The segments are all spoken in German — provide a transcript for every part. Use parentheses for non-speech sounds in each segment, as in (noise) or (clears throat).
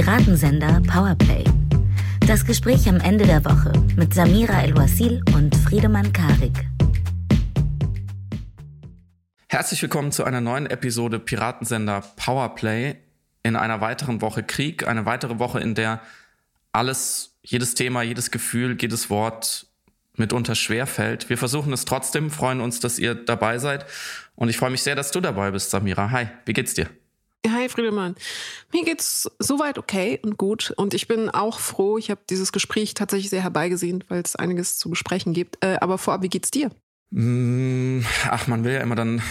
Piratensender Powerplay. Das Gespräch am Ende der Woche mit Samira El-Wasil und Friedemann Karik. Herzlich willkommen zu einer neuen Episode Piratensender Powerplay. In einer weiteren Woche Krieg, eine weitere Woche, in der alles, jedes Thema, jedes Gefühl, jedes Wort mitunter schwer fällt. Wir versuchen es trotzdem, freuen uns, dass ihr dabei seid. Und ich freue mich sehr, dass du dabei bist, Samira. Hi, wie geht's dir? Hi Friedemann. Mir geht's soweit okay und gut. Und ich bin auch froh. Ich habe dieses Gespräch tatsächlich sehr herbeigesehen, weil es einiges zu besprechen gibt. Äh, aber vorab, wie geht's dir? Mm, ach, man will ja immer dann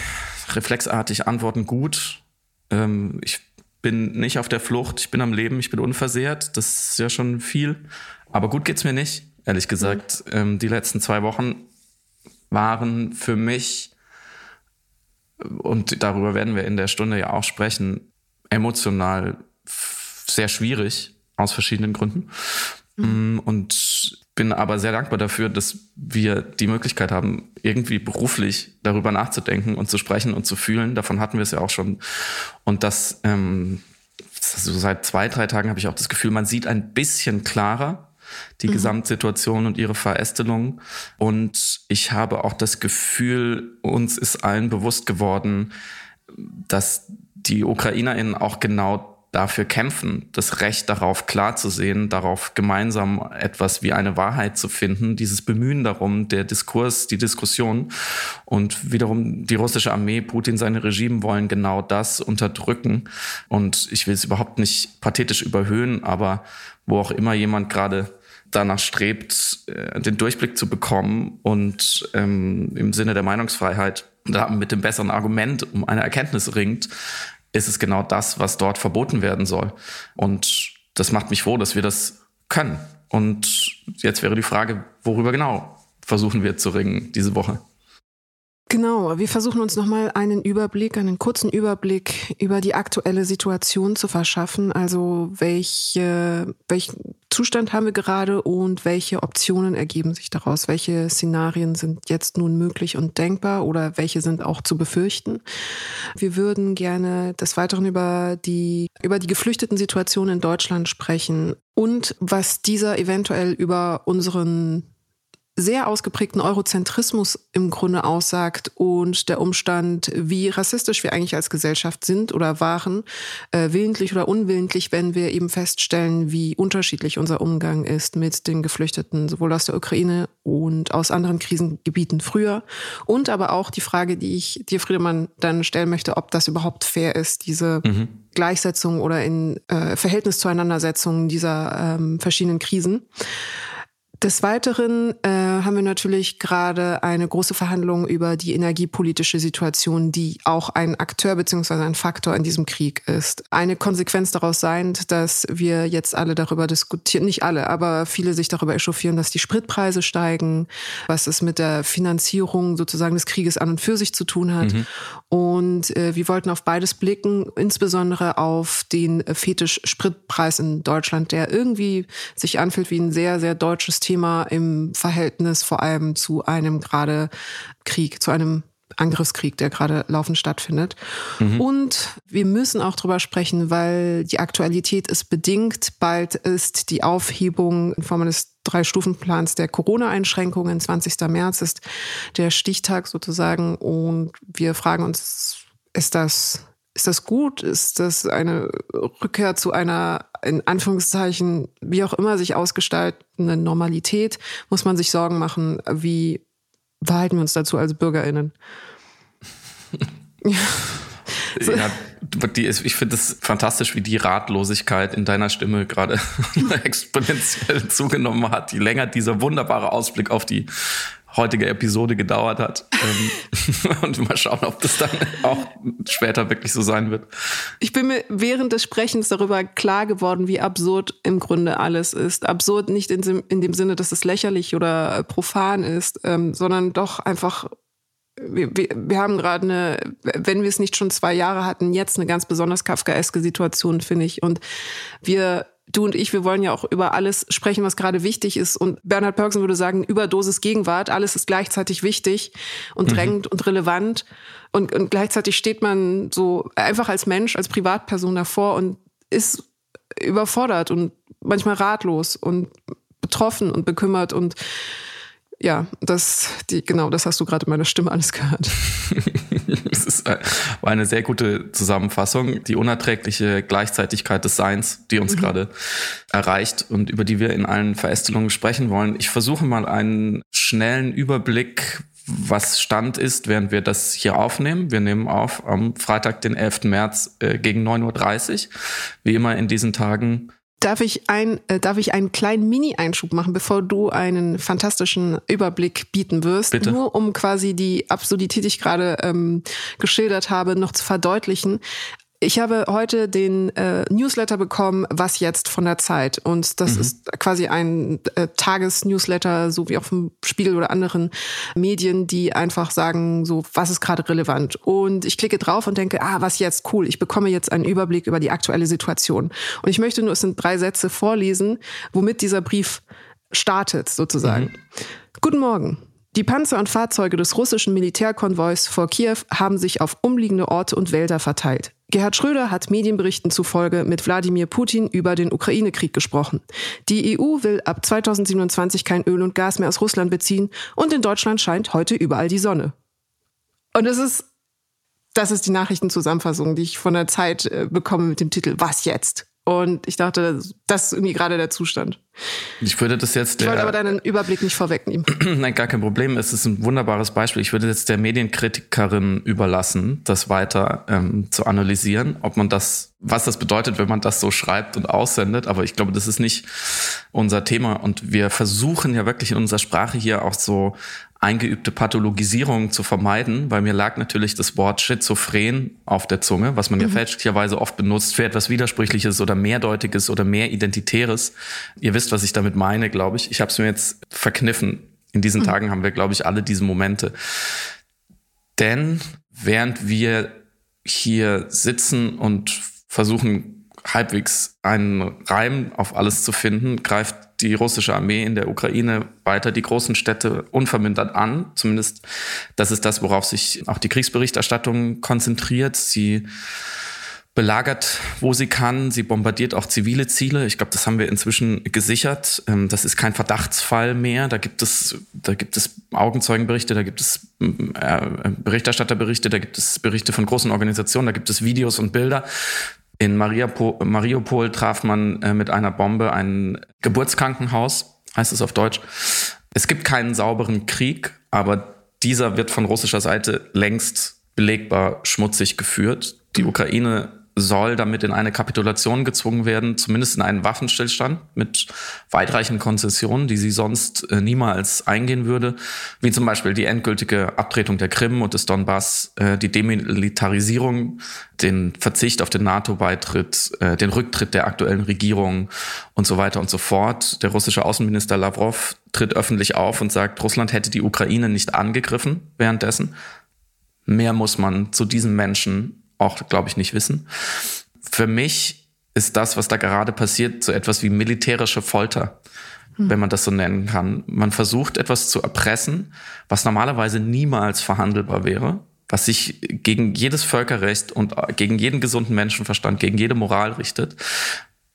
reflexartig antworten, gut. Ähm, ich bin nicht auf der Flucht, ich bin am Leben, ich bin unversehrt. Das ist ja schon viel. Aber gut geht's mir nicht, ehrlich gesagt. Mhm. Ähm, die letzten zwei Wochen waren für mich und darüber werden wir in der Stunde ja auch sprechen, emotional sehr schwierig aus verschiedenen Gründen. Mhm. Und bin aber sehr dankbar dafür, dass wir die Möglichkeit haben, irgendwie beruflich darüber nachzudenken und zu sprechen und zu fühlen. Davon hatten wir es ja auch schon. Und das, ähm, so seit zwei, drei Tagen habe ich auch das Gefühl, man sieht ein bisschen klarer, die mhm. Gesamtsituation und ihre Verästelung. Und ich habe auch das Gefühl, uns ist allen bewusst geworden, dass die UkrainerInnen auch genau dafür kämpfen, das Recht darauf klar zu sehen, darauf gemeinsam etwas wie eine Wahrheit zu finden, dieses Bemühen darum, der Diskurs, die Diskussion und wiederum die russische Armee, Putin, seine Regime wollen genau das unterdrücken. Und ich will es überhaupt nicht pathetisch überhöhen, aber wo auch immer jemand gerade danach strebt, äh, den Durchblick zu bekommen und ähm, im Sinne der Meinungsfreiheit da mit dem besseren Argument um eine Erkenntnis ringt, ist es genau das, was dort verboten werden soll. Und das macht mich froh, dass wir das können. Und jetzt wäre die Frage, worüber genau versuchen wir zu ringen diese Woche? Genau, wir versuchen uns nochmal einen Überblick, einen kurzen Überblick über die aktuelle Situation zu verschaffen. Also welche, welchen Zustand haben wir gerade und welche Optionen ergeben sich daraus? Welche Szenarien sind jetzt nun möglich und denkbar oder welche sind auch zu befürchten? Wir würden gerne des Weiteren über die, über die geflüchteten Situation in Deutschland sprechen und was dieser eventuell über unseren sehr ausgeprägten Eurozentrismus im Grunde aussagt und der Umstand, wie rassistisch wir eigentlich als Gesellschaft sind oder waren, äh, willentlich oder unwillentlich, wenn wir eben feststellen, wie unterschiedlich unser Umgang ist mit den Geflüchteten, sowohl aus der Ukraine und aus anderen Krisengebieten früher. Und aber auch die Frage, die ich dir, Friedemann, dann stellen möchte, ob das überhaupt fair ist, diese mhm. Gleichsetzung oder in äh, Verhältnis zueinander Setzung dieser ähm, verschiedenen Krisen. Des Weiteren äh, haben wir natürlich gerade eine große Verhandlung über die energiepolitische Situation, die auch ein Akteur beziehungsweise ein Faktor in diesem Krieg ist. Eine Konsequenz daraus sein, dass wir jetzt alle darüber diskutieren, nicht alle, aber viele sich darüber echauffieren, dass die Spritpreise steigen, was es mit der Finanzierung sozusagen des Krieges an und für sich zu tun hat. Mhm. Und äh, wir wollten auf beides blicken, insbesondere auf den Fetisch Spritpreis in Deutschland, der irgendwie sich anfühlt wie ein sehr, sehr deutsches Thema im Verhältnis vor allem zu einem gerade Krieg, zu einem Angriffskrieg, der gerade laufend stattfindet. Mhm. Und wir müssen auch drüber sprechen, weil die Aktualität ist bedingt. Bald ist die Aufhebung in Form eines Drei-Stufen-Plans der Corona-Einschränkungen. 20. März ist der Stichtag sozusagen. Und wir fragen uns, ist das ist das gut? Ist das eine Rückkehr zu einer, in Anführungszeichen, wie auch immer sich ausgestaltenden Normalität? Muss man sich Sorgen machen, wie verhalten wir uns dazu als BürgerInnen? (laughs) ja, ich finde es fantastisch, wie die Ratlosigkeit in deiner Stimme gerade (laughs) exponentiell zugenommen hat, je länger dieser wunderbare Ausblick auf die heutige Episode gedauert hat. Ähm, (laughs) und mal schauen, ob das dann auch später wirklich so sein wird. Ich bin mir während des Sprechens darüber klar geworden, wie absurd im Grunde alles ist. Absurd nicht in, in dem Sinne, dass es lächerlich oder profan ist, ähm, sondern doch einfach wir, wir, wir haben gerade eine, wenn wir es nicht schon zwei Jahre hatten, jetzt eine ganz besonders kafkaeske Situation, finde ich. Und wir du und ich, wir wollen ja auch über alles sprechen, was gerade wichtig ist. Und Bernhard Pörksen würde sagen, Überdosis Gegenwart, alles ist gleichzeitig wichtig und mhm. drängend mhm. und relevant. Und, und gleichzeitig steht man so einfach als Mensch, als Privatperson davor und ist überfordert und manchmal ratlos und betroffen und bekümmert und ja, das, die, genau, das hast du gerade in meiner Stimme alles gehört. (laughs) (laughs) das ist, war eine sehr gute Zusammenfassung. Die unerträgliche Gleichzeitigkeit des Seins, die uns mhm. gerade erreicht und über die wir in allen Verästelungen sprechen wollen. Ich versuche mal einen schnellen Überblick, was Stand ist, während wir das hier aufnehmen. Wir nehmen auf am Freitag, den 11. März äh, gegen 9.30 Uhr. Wie immer in diesen Tagen Darf ich, ein, äh, darf ich einen kleinen Mini-Einschub machen, bevor du einen fantastischen Überblick bieten wirst? Bitte. Nur um quasi die Absurdität, die ich gerade ähm, geschildert habe, noch zu verdeutlichen. Ich habe heute den äh, Newsletter bekommen, was jetzt von der Zeit. Und das mhm. ist quasi ein äh, Tagesnewsletter, so wie auch vom Spiegel oder anderen Medien, die einfach sagen, so, was ist gerade relevant. Und ich klicke drauf und denke, ah, was jetzt? Cool, ich bekomme jetzt einen Überblick über die aktuelle Situation. Und ich möchte nur, es sind drei Sätze vorlesen, womit dieser Brief startet, sozusagen. Mhm. Guten Morgen. Die Panzer und Fahrzeuge des russischen Militärkonvois vor Kiew haben sich auf umliegende Orte und Wälder verteilt. Gerhard Schröder hat Medienberichten zufolge mit Wladimir Putin über den Ukraine-Krieg gesprochen. Die EU will ab 2027 kein Öl und Gas mehr aus Russland beziehen und in Deutschland scheint heute überall die Sonne. Und es ist, das ist die Nachrichtenzusammenfassung, die ich von der Zeit äh, bekomme mit dem Titel Was jetzt? Und ich dachte, das ist irgendwie gerade der Zustand. Ich würde das jetzt. Der, ich wollte aber deinen Überblick nicht vorwegnehmen. (clears throat) Nein, gar kein Problem. Es ist ein wunderbares Beispiel. Ich würde jetzt der Medienkritikerin überlassen, das weiter ähm, zu analysieren, ob man das, was das bedeutet, wenn man das so schreibt und aussendet. Aber ich glaube, das ist nicht unser Thema. Und wir versuchen ja wirklich in unserer Sprache hier auch so eingeübte Pathologisierung zu vermeiden, weil mir lag natürlich das Wort schizophren auf der Zunge, was man mhm. ja fälschlicherweise oft benutzt für etwas Widersprüchliches oder Mehrdeutiges oder mehr Identitäres. Ihr wisst, was ich damit meine, glaube ich. Ich habe es mir jetzt verkniffen. In diesen mhm. Tagen haben wir, glaube ich, alle diese Momente. Denn während wir hier sitzen und versuchen, halbwegs einen Reim auf alles zu finden, greift die russische Armee in der Ukraine weiter die großen Städte unvermindert an. Zumindest das ist das, worauf sich auch die Kriegsberichterstattung konzentriert. Sie belagert, wo sie kann. Sie bombardiert auch zivile Ziele. Ich glaube, das haben wir inzwischen gesichert. Ähm, das ist kein Verdachtsfall mehr. Da gibt es, da gibt es Augenzeugenberichte, da gibt es äh, Berichterstatterberichte, da gibt es Berichte von großen Organisationen, da gibt es Videos und Bilder. In Mariupol traf man äh, mit einer Bombe ein Geburtskrankenhaus, heißt es auf Deutsch. Es gibt keinen sauberen Krieg, aber dieser wird von russischer Seite längst belegbar schmutzig geführt. Die. Ukraine soll damit in eine Kapitulation gezwungen werden, zumindest in einen Waffenstillstand mit weitreichenden Konzessionen, die sie sonst äh, niemals eingehen würde, wie zum Beispiel die endgültige Abtretung der Krim und des Donbass, äh, die Demilitarisierung, den Verzicht auf den NATO-Beitritt, äh, den Rücktritt der aktuellen Regierung und so weiter und so fort. Der russische Außenminister Lavrov tritt öffentlich auf und sagt, Russland hätte die Ukraine nicht angegriffen währenddessen. Mehr muss man zu diesen Menschen auch, glaube ich, nicht wissen. Für mich ist das, was da gerade passiert, so etwas wie militärische Folter, hm. wenn man das so nennen kann. Man versucht etwas zu erpressen, was normalerweise niemals verhandelbar wäre, was sich gegen jedes Völkerrecht und gegen jeden gesunden Menschenverstand, gegen jede Moral richtet.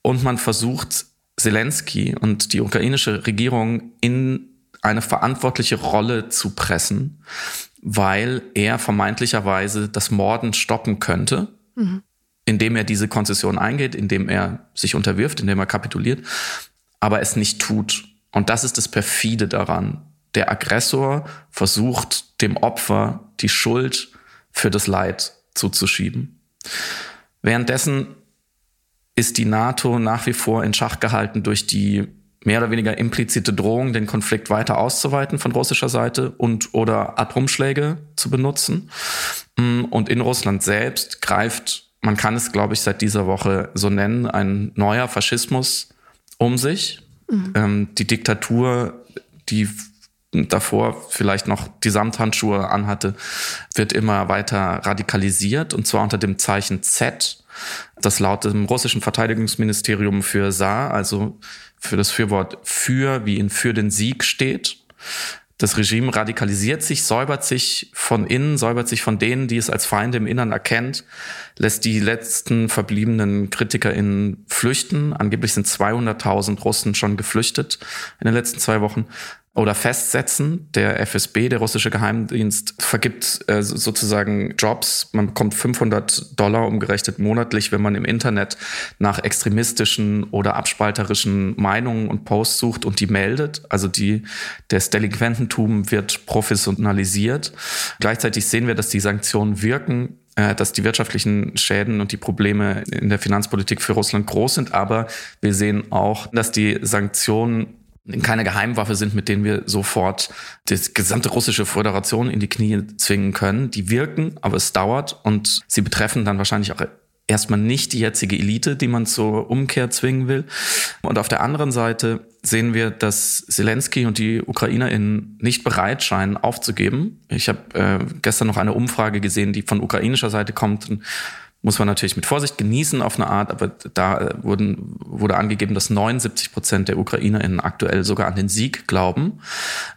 Und man versucht, Zelensky und die ukrainische Regierung in eine verantwortliche Rolle zu pressen, weil er vermeintlicherweise das Morden stoppen könnte, mhm. indem er diese Konzession eingeht, indem er sich unterwirft, indem er kapituliert, aber es nicht tut. Und das ist das perfide daran. Der Aggressor versucht dem Opfer die Schuld für das Leid zuzuschieben. Währenddessen ist die NATO nach wie vor in Schach gehalten durch die mehr oder weniger implizite Drohung, den Konflikt weiter auszuweiten von russischer Seite und oder Atomschläge zu benutzen. Mm, und in Russland selbst greift, man kann es, glaube ich, seit dieser Woche so nennen, ein neuer Faschismus um sich. Mhm. Ähm, die Diktatur, die davor vielleicht noch die Samthandschuhe anhatte, wird immer weiter radikalisiert und zwar unter dem Zeichen Z, das laut dem russischen Verteidigungsministerium für Saar, also für das Fürwort für, wie in für den Sieg steht. Das Regime radikalisiert sich, säubert sich von innen, säubert sich von denen, die es als Feinde im Innern erkennt, lässt die letzten verbliebenen KritikerInnen flüchten. Angeblich sind 200.000 Russen schon geflüchtet in den letzten zwei Wochen oder festsetzen. Der FSB, der russische Geheimdienst, vergibt äh, sozusagen Jobs. Man bekommt 500 Dollar umgerechnet monatlich, wenn man im Internet nach extremistischen oder abspalterischen Meinungen und Posts sucht und die meldet. Also die, das Delinquententum wird professionalisiert. Gleichzeitig sehen wir, dass die Sanktionen wirken äh, dass die wirtschaftlichen Schäden und die Probleme in der Finanzpolitik für Russland groß sind. Aber wir sehen auch, dass die Sanktionen keine Geheimwaffe sind, mit denen wir sofort die gesamte russische Föderation in die Knie zwingen können. Die wirken, aber es dauert und sie betreffen dann wahrscheinlich auch erstmal nicht die jetzige Elite, die man zur Umkehr zwingen will. Und auf der anderen Seite sehen wir, dass Zelensky und die UkrainerInnen nicht bereit scheinen aufzugeben. Ich habe äh, gestern noch eine Umfrage gesehen, die von ukrainischer Seite kommt muss man natürlich mit Vorsicht genießen auf eine Art, aber da äh, wurden, wurde angegeben, dass 79 Prozent der UkrainerInnen aktuell sogar an den Sieg glauben.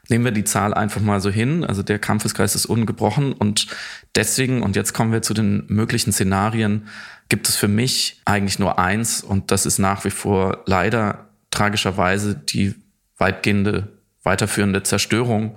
Nehmen wir die Zahl einfach mal so hin. Also der Kampfesgeist ist ungebrochen und deswegen, und jetzt kommen wir zu den möglichen Szenarien, gibt es für mich eigentlich nur eins und das ist nach wie vor leider tragischerweise die weitgehende weiterführende Zerstörung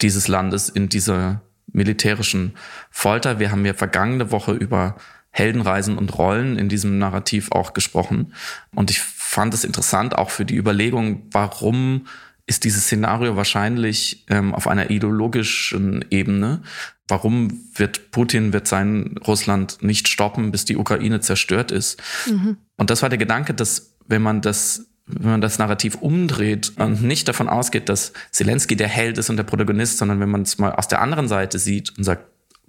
dieses Landes in dieser militärischen Folter. Wir haben ja vergangene Woche über Heldenreisen und Rollen in diesem Narrativ auch gesprochen. Und ich fand es interessant auch für die Überlegung, warum ist dieses Szenario wahrscheinlich ähm, auf einer ideologischen Ebene. Warum wird Putin, wird sein Russland nicht stoppen, bis die Ukraine zerstört ist? Mhm. Und das war der Gedanke, dass wenn man das wenn man das Narrativ umdreht und nicht davon ausgeht, dass Zelensky der Held ist und der Protagonist, sondern wenn man es mal aus der anderen Seite sieht und sagt,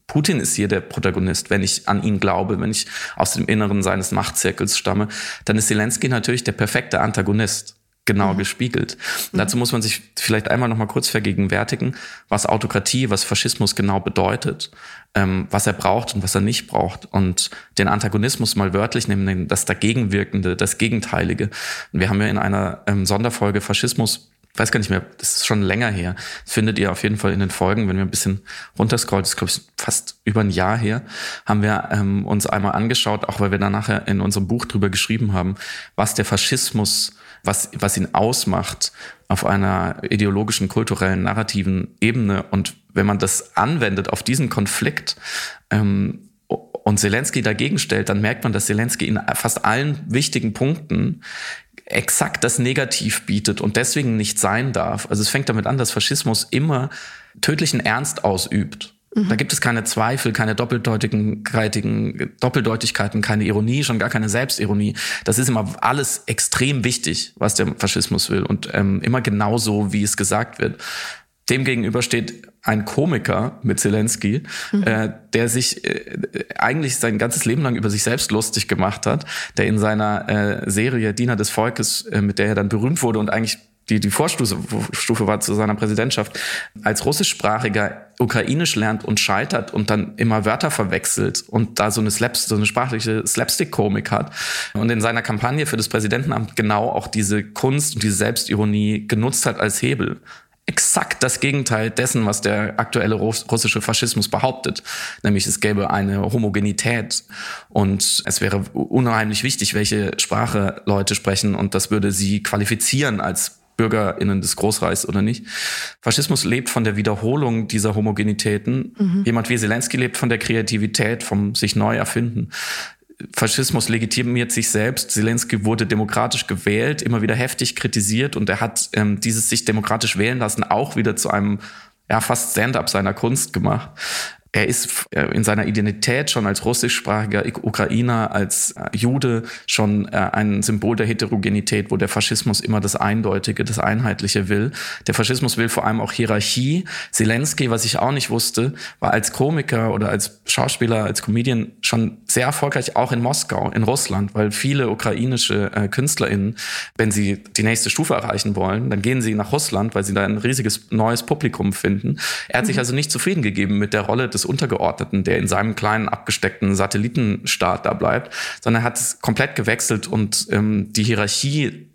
Putin ist hier der Protagonist, wenn ich an ihn glaube, wenn ich aus dem Inneren seines Machtzirkels stamme, dann ist Zelensky natürlich der perfekte Antagonist genau mhm. gespiegelt. Mhm. Dazu muss man sich vielleicht einmal noch mal kurz vergegenwärtigen, was Autokratie, was Faschismus genau bedeutet, ähm, was er braucht und was er nicht braucht und den Antagonismus mal wörtlich nehmen, das Dagegenwirkende, das Gegenteilige. Wir haben ja in einer ähm, Sonderfolge Faschismus weiß gar nicht mehr, das ist schon länger her. Das findet ihr auf jeden Fall in den Folgen, wenn wir ein bisschen runterscrollt, das ist glaube ich fast über ein Jahr her, haben wir ähm, uns einmal angeschaut, auch weil wir da nachher in unserem Buch drüber geschrieben haben, was der Faschismus, was, was ihn ausmacht auf einer ideologischen, kulturellen, narrativen Ebene. Und wenn man das anwendet auf diesen Konflikt, ähm, und Zelensky dagegen stellt, dann merkt man, dass Zelensky in fast allen wichtigen Punkten exakt das Negativ bietet und deswegen nicht sein darf. Also es fängt damit an, dass Faschismus immer tödlichen Ernst ausübt. Mhm. Da gibt es keine Zweifel, keine doppeldeutigen, Doppeldeutigkeiten, keine Ironie, schon gar keine Selbstironie. Das ist immer alles extrem wichtig, was der Faschismus will und ähm, immer genauso, wie es gesagt wird. Demgegenüber steht ein Komiker mit Zelensky, mhm. äh, der sich äh, eigentlich sein ganzes Leben lang über sich selbst lustig gemacht hat, der in seiner äh, Serie Diener des Volkes, äh, mit der er dann berühmt wurde und eigentlich die, die Vorstufe war zu seiner Präsidentschaft, als russischsprachiger Ukrainisch lernt und scheitert und dann immer Wörter verwechselt und da so eine, Slaps, so eine sprachliche Slapstick-Komik hat und in seiner Kampagne für das Präsidentenamt genau auch diese Kunst und diese Selbstironie genutzt hat als Hebel exakt das Gegenteil dessen, was der aktuelle russische Faschismus behauptet. Nämlich es gäbe eine Homogenität und es wäre unheimlich wichtig, welche Sprache Leute sprechen und das würde sie qualifizieren als BürgerInnen des Großreichs oder nicht. Faschismus lebt von der Wiederholung dieser Homogenitäten. Mhm. Jemand wie Zelensky lebt von der Kreativität, vom sich neu erfinden. Faschismus legitimiert sich selbst. Zelensky wurde demokratisch gewählt, immer wieder heftig kritisiert und er hat ähm, dieses sich demokratisch wählen lassen auch wieder zu einem ja, fast Stand-up seiner Kunst gemacht er ist äh, in seiner Identität schon als russischsprachiger Ukrainer, als äh, Jude schon äh, ein Symbol der Heterogenität, wo der Faschismus immer das Eindeutige, das Einheitliche will. Der Faschismus will vor allem auch Hierarchie. Zelensky, was ich auch nicht wusste, war als Komiker oder als Schauspieler, als Comedian schon sehr erfolgreich, auch in Moskau, in Russland, weil viele ukrainische KünstlerInnen, wenn sie die nächste Stufe erreichen wollen, dann gehen sie nach Russland, weil sie da ein riesiges neues Publikum finden. Er hat sich mhm. also nicht zufrieden gegeben mit der Rolle des Untergeordneten, der in seinem kleinen abgesteckten Satellitenstaat da bleibt, sondern er hat es komplett gewechselt und ähm, die Hierarchie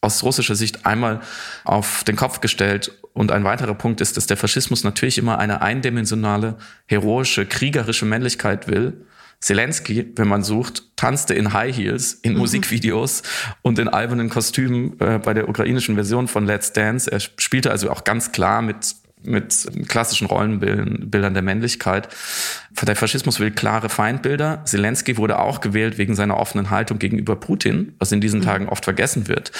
aus russischer Sicht einmal auf den Kopf gestellt Und ein weiterer Punkt ist, dass der Faschismus natürlich immer eine eindimensionale, heroische, kriegerische Männlichkeit will. Zelensky, wenn man sucht, tanzte in High Heels, in mhm. Musikvideos und in albernen Kostümen äh, bei der ukrainischen Version von Let's Dance. Er spielte also auch ganz klar mit mit klassischen Rollenbildern der Männlichkeit. Der Faschismus will klare Feindbilder. Zelensky wurde auch gewählt wegen seiner offenen Haltung gegenüber Putin, was in diesen mhm. Tagen oft vergessen wird.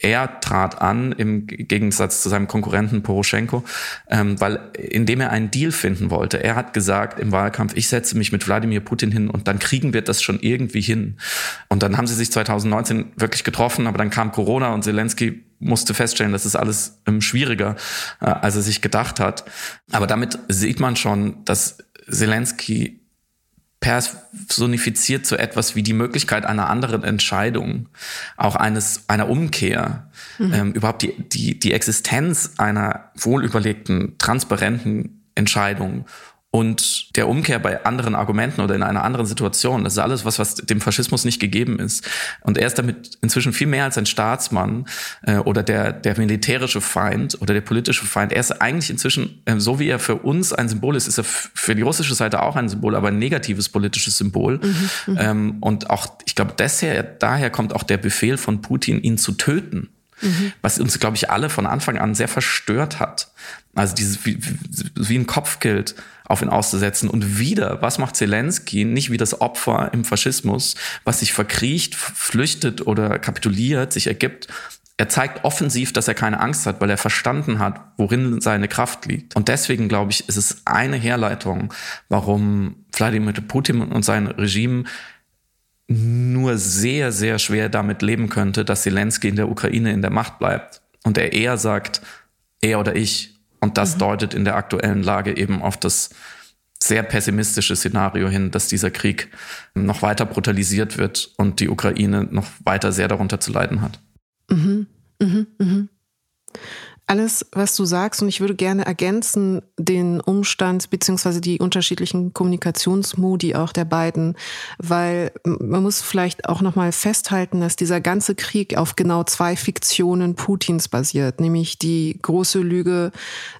Er trat an im Gegensatz zu seinem Konkurrenten Poroschenko, ähm, weil indem er einen Deal finden wollte. Er hat gesagt im Wahlkampf, ich setze mich mit Wladimir Putin hin und dann kriegen wir das schon irgendwie hin. Und dann haben sie sich 2019 wirklich getroffen, aber dann kam Corona und Zelensky musste feststellen, das ist alles ähm, schwieriger, äh, als er sich gedacht hat. Aber damit sieht man schon, dass Zelensky personifiziert so etwas wie die Möglichkeit einer anderen Entscheidung, auch eines einer Umkehr, mhm. ähm, überhaupt die, die, die Existenz einer wohlüberlegten, transparenten Entscheidung und der Umkehr bei anderen Argumenten oder in einer anderen Situation. Das ist alles was, was dem Faschismus nicht gegeben ist. Und er ist damit inzwischen viel mehr als ein Staatsmann äh, oder der, der militärische Feind oder der politische Feind. Er ist eigentlich inzwischen, äh, so wie er für uns ein Symbol ist, ist er für die russische Seite auch ein Symbol, aber ein negatives politisches Symbol. Mhm, mhm. ähm, und auch, ich glaube, desher, daher kommt auch der Befehl von Putin, ihn zu töten. Mhm. Was uns, glaube ich, alle von Anfang an sehr verstört hat. Also dieses wie, wie ein Kopfgeld auf ihn auszusetzen. Und wieder, was macht Zelensky? Nicht wie das Opfer im Faschismus, was sich verkriecht, flüchtet oder kapituliert, sich ergibt. Er zeigt offensiv, dass er keine Angst hat, weil er verstanden hat, worin seine Kraft liegt. Und deswegen, glaube ich, ist es eine Herleitung, warum Wladimir Putin und sein Regime nur sehr, sehr schwer damit leben könnte, dass Zelensky in der Ukraine in der Macht bleibt. Und er eher sagt, er oder ich, und das mhm. deutet in der aktuellen Lage eben auf das sehr pessimistische Szenario hin, dass dieser Krieg noch weiter brutalisiert wird und die Ukraine noch weiter sehr darunter zu leiden hat. Mhm. Mhm. Mhm alles, was du sagst, und ich würde gerne ergänzen den Umstand beziehungsweise die unterschiedlichen Kommunikationsmodi auch der beiden, weil man muss vielleicht auch nochmal festhalten, dass dieser ganze Krieg auf genau zwei Fiktionen Putins basiert, nämlich die große Lüge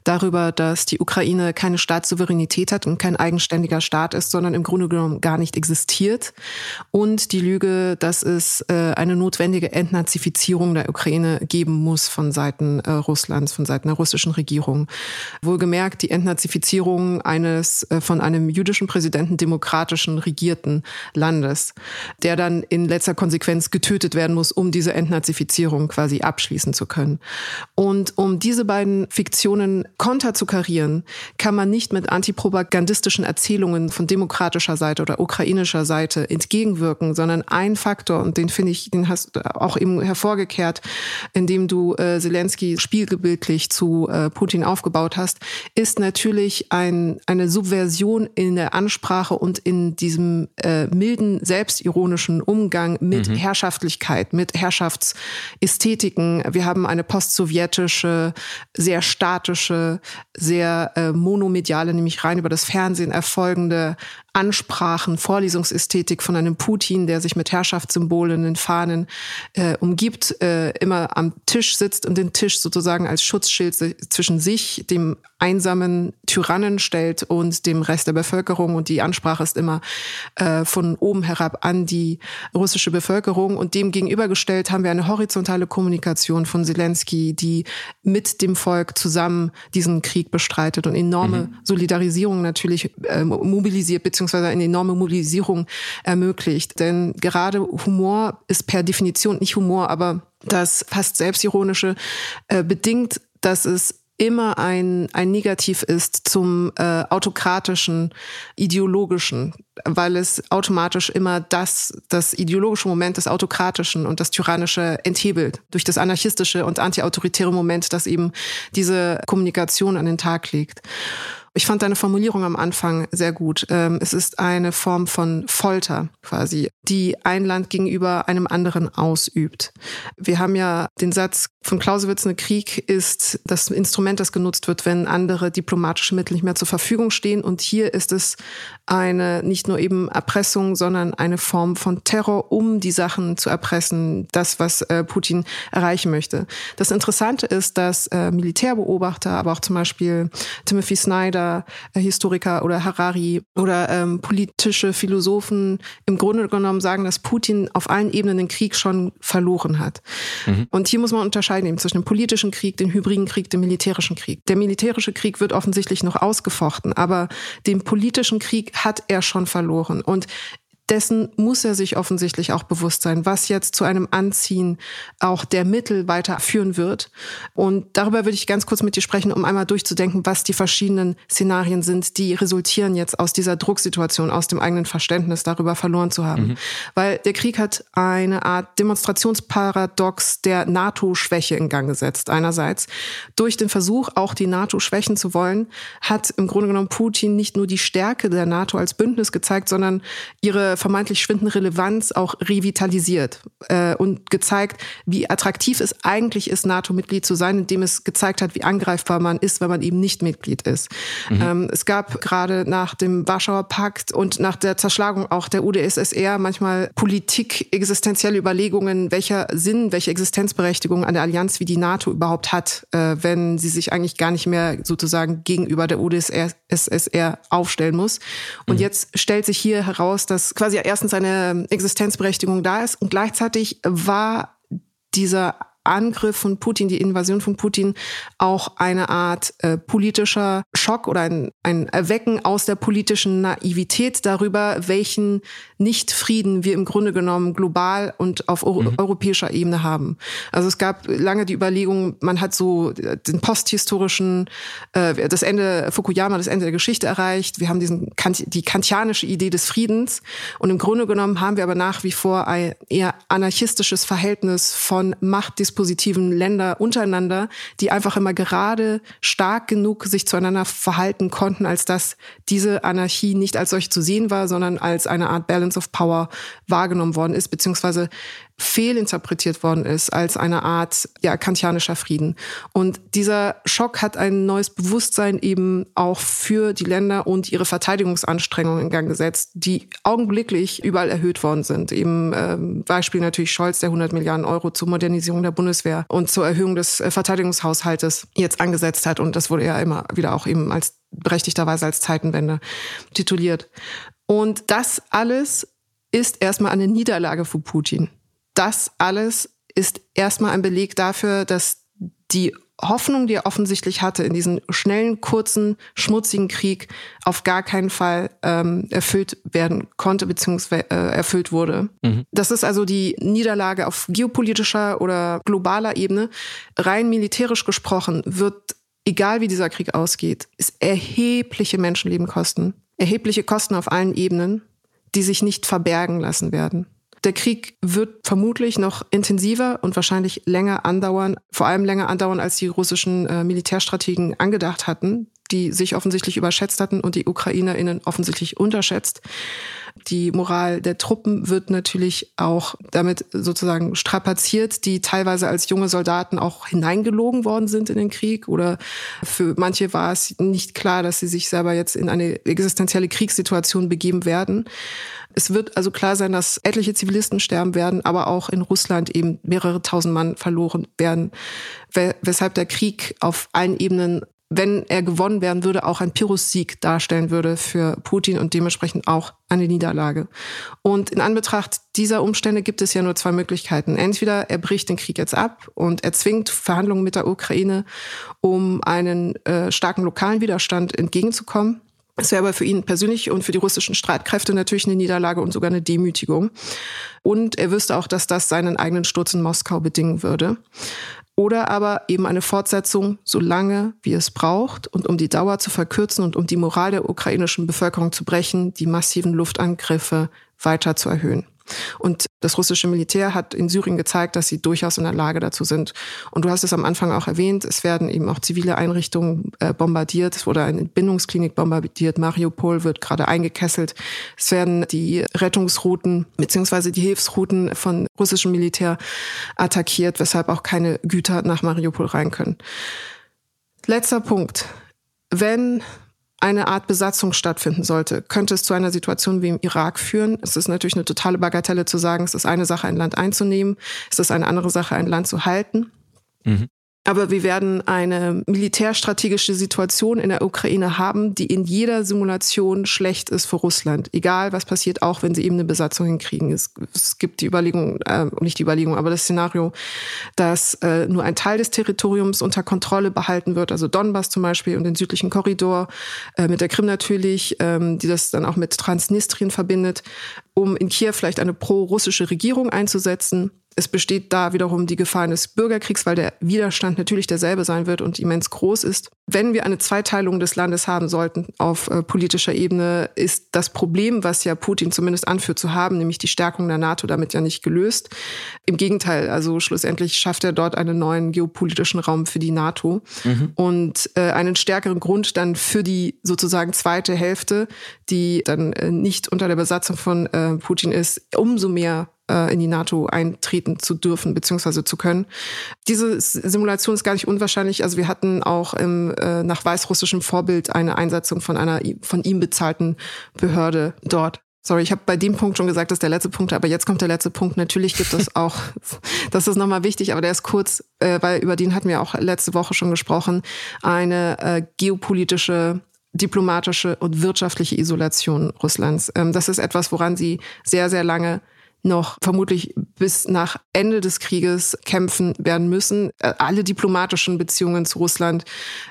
darüber, dass die Ukraine keine Staatssouveränität hat und kein eigenständiger Staat ist, sondern im Grunde genommen gar nicht existiert und die Lüge, dass es äh, eine notwendige Entnazifizierung der Ukraine geben muss von Seiten äh, Russlands. Russlands von Seiten der russischen Regierung. Wohlgemerkt die Entnazifizierung eines äh, von einem jüdischen Präsidenten demokratischen regierten Landes, der dann in letzter Konsequenz getötet werden muss, um diese Entnazifizierung quasi abschließen zu können. Und um diese beiden Fiktionen konter zu karieren, kann man nicht mit antipropagandistischen Erzählungen von demokratischer Seite oder ukrainischer Seite entgegenwirken, sondern ein Faktor, und den finde ich, den hast du auch eben hervorgekehrt, indem du äh, Zelensky Spielgebiet sinnbildlich zu äh, Putin aufgebaut hast, ist natürlich ein, eine Subversion in der Ansprache und in diesem äh, milden, selbstironischen Umgang mit mhm. Herrschaftlichkeit, mit Herrschaftsästhetiken. Wir haben eine postsowjetische, sehr statische, sehr äh, monomediale, nämlich rein über das Fernsehen erfolgende Ansprachen, Vorlesungsästhetik von einem Putin, der sich mit Herrschaftssymbolen, den Fahnen äh, umgibt, äh, immer am Tisch sitzt und den Tisch sozusagen als Schutzschild zwischen sich, dem einsamen Tyrannen stellt und dem Rest der Bevölkerung. Und die Ansprache ist immer äh, von oben herab an die russische Bevölkerung. Und dem gegenübergestellt haben wir eine horizontale Kommunikation von Zelensky, die mit dem Volk zusammen diesen Krieg bestreitet und enorme mhm. Solidarisierung natürlich äh, mobilisiert, beziehungsweise eine enorme Mobilisierung ermöglicht. Denn gerade Humor ist per Definition nicht Humor, aber das fast selbstironische äh, bedingt, dass es immer ein, ein Negativ ist zum äh, autokratischen, ideologischen, weil es automatisch immer das, das ideologische Moment des autokratischen und das tyrannische enthebelt durch das anarchistische und antiautoritäre Moment, das eben diese Kommunikation an den Tag legt. Ich fand deine Formulierung am Anfang sehr gut. Ähm, es ist eine Form von Folter quasi, die ein Land gegenüber einem anderen ausübt. Wir haben ja den Satz von Clausewitz, ein Krieg ist das Instrument, das genutzt wird, wenn andere diplomatische Mittel nicht mehr zur Verfügung stehen. Und hier ist es eine nicht nur eben Erpressung, sondern eine Form von Terror, um die Sachen zu erpressen, das, was äh, Putin erreichen möchte. Das Interessante ist, dass äh, Militärbeobachter, aber auch zum Beispiel Timothy Snyder, äh, Historiker oder Harari oder ähm, politische Philosophen im Grunde genommen sagen, dass Putin auf allen Ebenen den Krieg schon verloren hat. Mhm. Und hier muss man unterscheiden eben zwischen dem politischen Krieg, dem hybriden Krieg, dem militärischen Krieg. Der militärische Krieg wird offensichtlich noch ausgefochten, aber den politischen Krieg hat er schon verloren. Und dessen muss er sich offensichtlich auch bewusst sein, was jetzt zu einem Anziehen auch der Mittel weiterführen wird. Und darüber würde ich ganz kurz mit dir sprechen, um einmal durchzudenken, was die verschiedenen Szenarien sind, die resultieren jetzt aus dieser Drucksituation, aus dem eigenen Verständnis darüber verloren zu haben. Mhm. Weil der Krieg hat eine Art Demonstrationsparadox der NATO-Schwäche in Gang gesetzt. Einerseits durch den Versuch, auch die NATO schwächen zu wollen, hat im Grunde genommen Putin nicht nur die Stärke der NATO als Bündnis gezeigt, sondern ihre vermeintlich schwindende Relevanz auch revitalisiert äh, und gezeigt, wie attraktiv es eigentlich ist, NATO-Mitglied zu sein, indem es gezeigt hat, wie angreifbar man ist, wenn man eben nicht Mitglied ist. Mhm. Ähm, es gab gerade nach dem Warschauer Pakt und nach der Zerschlagung auch der UdSSR manchmal Politik, existenzielle Überlegungen, welcher Sinn, welche Existenzberechtigung an der Allianz wie die NATO überhaupt hat, äh, wenn sie sich eigentlich gar nicht mehr sozusagen gegenüber der UdSSR aufstellen muss. Und mhm. jetzt stellt sich hier heraus, dass quasi erstens eine Existenzberechtigung da ist und gleichzeitig war dieser Angriff von Putin, die Invasion von Putin auch eine Art äh, politischer Schock oder ein, ein Erwecken aus der politischen Naivität darüber, welchen Nicht-Frieden wir im Grunde genommen global und auf Euro mhm. europäischer Ebene haben. Also es gab lange die Überlegung, man hat so äh, den posthistorischen, äh, das Ende Fukuyama, das Ende der Geschichte erreicht. Wir haben diesen die kantianische Idee des Friedens und im Grunde genommen haben wir aber nach wie vor ein eher anarchistisches Verhältnis von Machtdisposition dispositiven Länder untereinander, die einfach immer gerade stark genug sich zueinander verhalten konnten, als dass diese Anarchie nicht als solche zu sehen war, sondern als eine Art Balance of Power wahrgenommen worden ist, beziehungsweise fehlinterpretiert worden ist als eine Art ja, kantianischer Frieden. Und dieser Schock hat ein neues Bewusstsein eben auch für die Länder und ihre Verteidigungsanstrengungen in Gang gesetzt, die augenblicklich überall erhöht worden sind. Eben ähm, Beispiel natürlich Scholz, der 100 Milliarden Euro zur Modernisierung der Bundeswehr und zur Erhöhung des äh, Verteidigungshaushaltes jetzt angesetzt hat. Und das wurde ja immer wieder auch eben als berechtigterweise als Zeitenwende tituliert. Und das alles ist erstmal eine Niederlage für Putin das alles ist erstmal ein Beleg dafür, dass die Hoffnung, die er offensichtlich hatte in diesem schnellen, kurzen, schmutzigen Krieg, auf gar keinen Fall ähm, erfüllt werden konnte beziehungsweise äh, erfüllt wurde. Mhm. Das ist also die Niederlage auf geopolitischer oder globaler Ebene. Rein militärisch gesprochen wird, egal wie dieser Krieg ausgeht, es erhebliche Menschenleben kosten. Erhebliche Kosten auf allen Ebenen, die sich nicht verbergen lassen werden. Der Krieg wird vermutlich noch intensiver und wahrscheinlich länger andauern, vor allem länger andauern, als die russischen äh, Militärstrategen angedacht hatten, die sich offensichtlich überschätzt hatten und die UkrainerInnen offensichtlich unterschätzt. Die Moral der Truppen wird natürlich auch damit sozusagen strapaziert, die teilweise als junge Soldaten auch hineingelogen worden sind in den Krieg. Oder für manche war es nicht klar, dass sie sich selber jetzt in eine existenzielle Kriegssituation begeben werden. Es wird also klar sein, dass etliche Zivilisten sterben werden, aber auch in Russland eben mehrere tausend Mann verloren werden, weshalb der Krieg auf allen Ebenen wenn er gewonnen werden würde, auch ein Pyrrhus-Sieg darstellen würde für Putin und dementsprechend auch eine Niederlage. Und in Anbetracht dieser Umstände gibt es ja nur zwei Möglichkeiten. Entweder er bricht den Krieg jetzt ab und er zwingt Verhandlungen mit der Ukraine, um einen äh, starken lokalen Widerstand entgegenzukommen. Es wäre aber für ihn persönlich und für die russischen Streitkräfte natürlich eine Niederlage und sogar eine Demütigung. Und er wüsste auch, dass das seinen eigenen Sturz in Moskau bedingen würde. Oder aber eben eine Fortsetzung, so lange wie es braucht und um die Dauer zu verkürzen und um die Moral der ukrainischen Bevölkerung zu brechen, die massiven Luftangriffe weiter zu erhöhen. Und das russische Militär hat in Syrien gezeigt, dass sie durchaus in der Lage dazu sind. Und du hast es am Anfang auch erwähnt, es werden eben auch zivile Einrichtungen äh, bombardiert. Es wurde eine Entbindungsklinik bombardiert. Mariupol wird gerade eingekesselt. Es werden die Rettungsrouten beziehungsweise die Hilfsrouten von russischem Militär attackiert, weshalb auch keine Güter nach Mariupol rein können. Letzter Punkt. Wenn eine Art Besatzung stattfinden sollte, könnte es zu einer Situation wie im Irak führen. Es ist natürlich eine totale Bagatelle zu sagen, es ist eine Sache, ein Land einzunehmen, es ist eine andere Sache, ein Land zu halten. Mhm. Aber wir werden eine militärstrategische Situation in der Ukraine haben, die in jeder Simulation schlecht ist für Russland. Egal, was passiert, auch wenn sie eben eine Besatzung hinkriegen. Es, es gibt die Überlegung, äh, nicht die Überlegung, aber das Szenario, dass äh, nur ein Teil des Territoriums unter Kontrolle behalten wird, also Donbass zum Beispiel und den südlichen Korridor, äh, mit der Krim natürlich, ähm, die das dann auch mit Transnistrien verbindet, um in Kiew vielleicht eine pro-russische Regierung einzusetzen es besteht da wiederum die Gefahr eines Bürgerkriegs, weil der Widerstand natürlich derselbe sein wird und immens groß ist. Wenn wir eine Zweiteilung des Landes haben sollten auf äh, politischer Ebene, ist das Problem, was ja Putin zumindest anführt zu haben, nämlich die Stärkung der NATO, damit ja nicht gelöst. Im Gegenteil, also schlussendlich schafft er dort einen neuen geopolitischen Raum für die NATO mhm. und äh, einen stärkeren Grund dann für die sozusagen zweite Hälfte, die dann äh, nicht unter der Besatzung von äh, Putin ist, umso mehr äh, in die NATO eintreten zu dürfen bzw. zu können. Diese Simulation ist gar nicht unwahrscheinlich. Also wir hatten auch im, äh, nach weißrussischem Vorbild eine Einsetzung von einer von ihm bezahlten Behörde dort. Sorry, ich habe bei dem Punkt schon gesagt, das ist der letzte Punkt, aber jetzt kommt der letzte Punkt. Natürlich gibt es auch, (laughs) das ist nochmal wichtig, aber der ist kurz, äh, weil über den hatten wir auch letzte Woche schon gesprochen, eine äh, geopolitische diplomatische und wirtschaftliche Isolation Russlands. Ähm, das ist etwas, woran sie sehr, sehr lange noch vermutlich bis nach Ende des Krieges kämpfen werden müssen. Äh, alle diplomatischen Beziehungen zu Russland,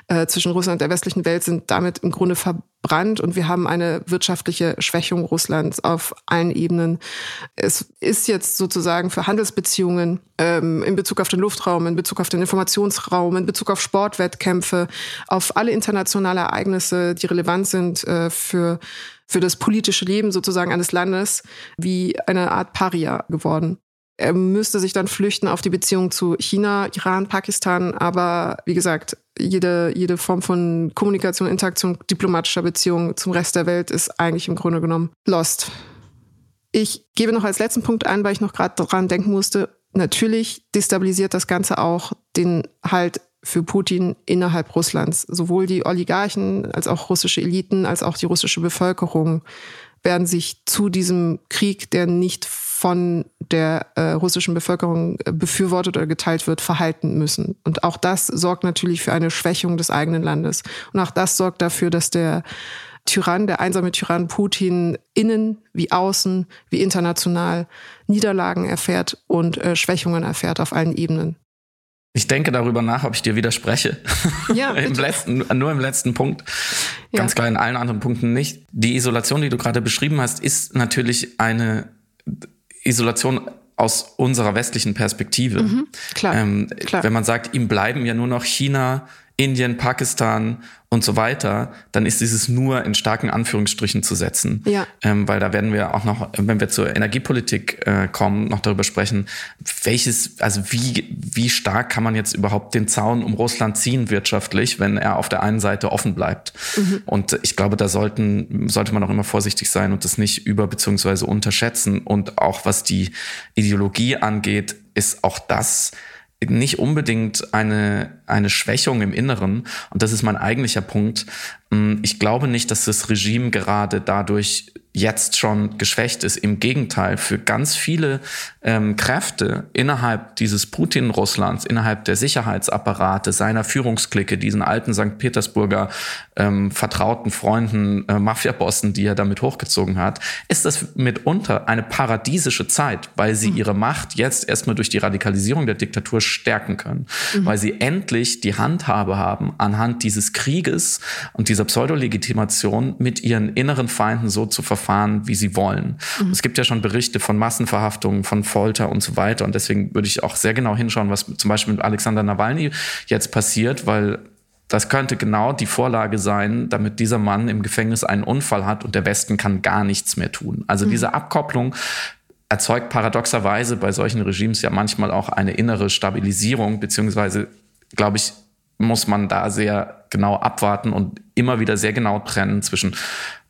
äh, zwischen Russland und der westlichen Welt sind damit im Grunde verbrannt und wir haben eine wirtschaftliche Schwächung Russlands auf allen Ebenen. Es ist jetzt sozusagen für Handelsbeziehungen ähm, in Bezug auf den Luftraum, in Bezug auf den Informationsraum, in Bezug auf Sportwettkämpfe, auf alle internationale Ereignisse, die relevant sind äh, für für das politische Leben sozusagen eines Landes wie eine Art Paria geworden. Er müsste sich dann flüchten auf die Beziehung zu China, Iran, Pakistan, aber wie gesagt, jede, jede Form von Kommunikation, Interaktion, diplomatischer Beziehung zum Rest der Welt ist eigentlich im Grunde genommen lost. Ich gebe noch als letzten Punkt ein, weil ich noch gerade dran denken musste. Natürlich destabilisiert das Ganze auch den Halt für Putin innerhalb Russlands. Sowohl die Oligarchen als auch russische Eliten als auch die russische Bevölkerung werden sich zu diesem Krieg, der nicht von der äh, russischen Bevölkerung äh, befürwortet oder geteilt wird, verhalten müssen. Und auch das sorgt natürlich für eine Schwächung des eigenen Landes. Und auch das sorgt dafür, dass der Tyrann, der einsame Tyrann Putin innen wie außen, wie international Niederlagen erfährt und äh, Schwächungen erfährt auf allen Ebenen. Ich denke darüber nach, ob ich dir widerspreche. Ja, (laughs) Im letzten, nur im letzten Punkt. Ganz ja. klar, in allen anderen Punkten nicht. Die Isolation, die du gerade beschrieben hast, ist natürlich eine Isolation aus unserer westlichen Perspektive. Mhm, klar, ähm, klar. Wenn man sagt, ihm bleiben ja nur noch China, Indien, Pakistan und so weiter, dann ist dieses nur in starken Anführungsstrichen zu setzen. Ja. Ähm, weil da werden wir auch noch, wenn wir zur Energiepolitik äh, kommen, noch darüber sprechen, welches, also wie, wie stark kann man jetzt überhaupt den Zaun um Russland ziehen wirtschaftlich, wenn er auf der einen Seite offen bleibt. Mhm. Und ich glaube, da sollten, sollte man auch immer vorsichtig sein und das nicht über- beziehungsweise unterschätzen. Und auch was die Ideologie angeht, ist auch das, nicht unbedingt eine, eine Schwächung im Inneren. Und das ist mein eigentlicher Punkt. Mm, ich glaube nicht, dass das Regime gerade dadurch jetzt schon geschwächt ist. Im Gegenteil, für ganz viele ähm, Kräfte innerhalb dieses Putin-Russlands, innerhalb der Sicherheitsapparate, seiner Führungsklicke, diesen alten St. Petersburger ähm, vertrauten Freunden, äh, Mafiabossen, die er damit hochgezogen hat, ist das mitunter eine paradiesische Zeit, weil sie mhm. ihre Macht jetzt erstmal durch die Radikalisierung der Diktatur stärken können, mhm. weil sie endlich die Handhabe haben, anhand dieses Krieges und dieser Pseudolegitimation mit ihren inneren Feinden so zu verfahren, wie sie wollen. Mhm. Es gibt ja schon Berichte von Massenverhaftungen, von Folter und so weiter. Und deswegen würde ich auch sehr genau hinschauen, was zum Beispiel mit Alexander Nawalny jetzt passiert, weil das könnte genau die Vorlage sein, damit dieser Mann im Gefängnis einen Unfall hat und der Westen kann gar nichts mehr tun. Also mhm. diese Abkopplung erzeugt paradoxerweise bei solchen Regimes ja manchmal auch eine innere Stabilisierung, beziehungsweise, glaube ich, muss man da sehr genau abwarten und immer wieder sehr genau trennen zwischen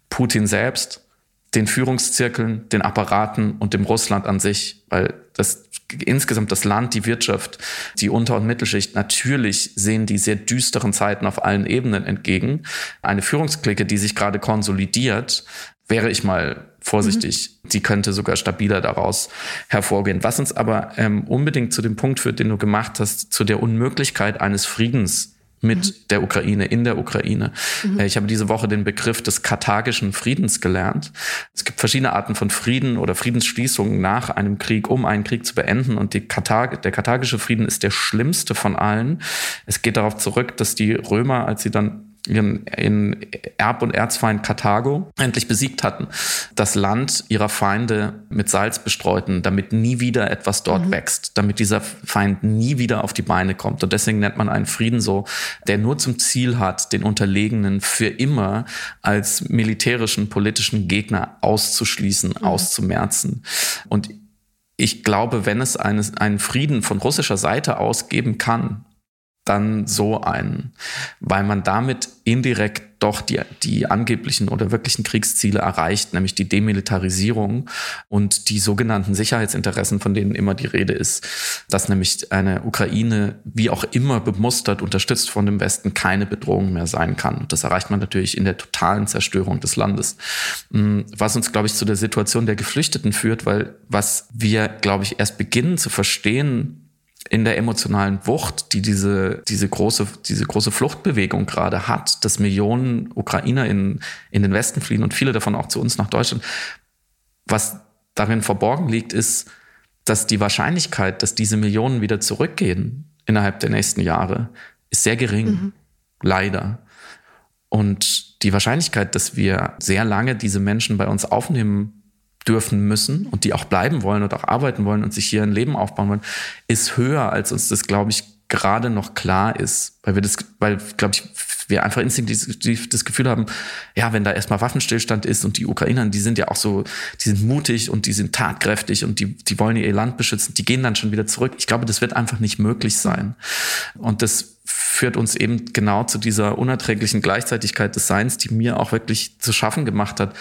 Putin selbst, den Führungszirkeln, den Apparaten und dem Russland an sich, weil das insgesamt das Land, die Wirtschaft, die Unter- und Mittelschicht, natürlich sehen die sehr düsteren Zeiten auf allen Ebenen entgegen. Eine Führungsklicke, die sich gerade konsolidiert, wäre ich mal vorsichtig. Mhm. Die könnte sogar stabiler daraus hervorgehen. Was uns aber ähm, unbedingt zu dem Punkt führt, den du gemacht hast, zu der Unmöglichkeit eines Friedens mit mhm. der Ukraine, in der Ukraine. Mhm. Äh, ich habe diese Woche den Begriff des karthagischen Friedens gelernt. Es gibt verschiedene Arten von Frieden oder Friedensschließungen nach einem Krieg, um einen Krieg zu beenden. Und die Karthag der karthagische Frieden ist der schlimmste von allen. Es geht darauf zurück, dass die Römer, als sie dann ihren, ihren Erb- und Erzfeind Karthago endlich besiegt hatten, das Land ihrer Feinde mit Salz bestreuten, damit nie wieder etwas dort mhm. wächst, damit dieser Feind nie wieder auf die Beine kommt. Und deswegen nennt man einen Frieden so, der nur zum Ziel hat, den Unterlegenen für immer als militärischen, politischen Gegner auszuschließen, mhm. auszumerzen. Und ich glaube, wenn es eines, einen Frieden von russischer Seite aus geben kann, dann so ein, weil man damit indirekt doch die, die angeblichen oder wirklichen Kriegsziele erreicht, nämlich die Demilitarisierung und die sogenannten Sicherheitsinteressen, von denen immer die Rede ist, dass nämlich eine Ukraine, wie auch immer bemustert, unterstützt von dem Westen, keine Bedrohung mehr sein kann. Und das erreicht man natürlich in der totalen Zerstörung des Landes. Mm, was uns, glaube ich, zu der Situation der Geflüchteten führt, weil was wir, glaube ich, erst beginnen zu verstehen, in der emotionalen Wucht, die diese, diese große, diese große Fluchtbewegung gerade hat, dass Millionen Ukrainer in, in den Westen fliehen und viele davon auch zu uns nach Deutschland. Was darin verborgen liegt, ist, dass die Wahrscheinlichkeit, dass diese Millionen wieder zurückgehen innerhalb der nächsten Jahre, ist sehr gering. Mhm. Leider. Und die Wahrscheinlichkeit, dass wir sehr lange diese Menschen bei uns aufnehmen dürfen müssen und die auch bleiben wollen und auch arbeiten wollen und sich hier ein Leben aufbauen wollen, ist höher, als uns das, glaube ich, gerade noch klar ist. Weil wir das, weil, glaube ich, wir einfach instinktiv das Gefühl haben, ja, wenn da erstmal Waffenstillstand ist und die Ukrainer, die sind ja auch so, die sind mutig und die sind tatkräftig und die, die wollen ihr Land beschützen, die gehen dann schon wieder zurück. Ich glaube, das wird einfach nicht möglich sein. Und das führt uns eben genau zu dieser unerträglichen Gleichzeitigkeit des Seins, die mir auch wirklich zu schaffen gemacht hat.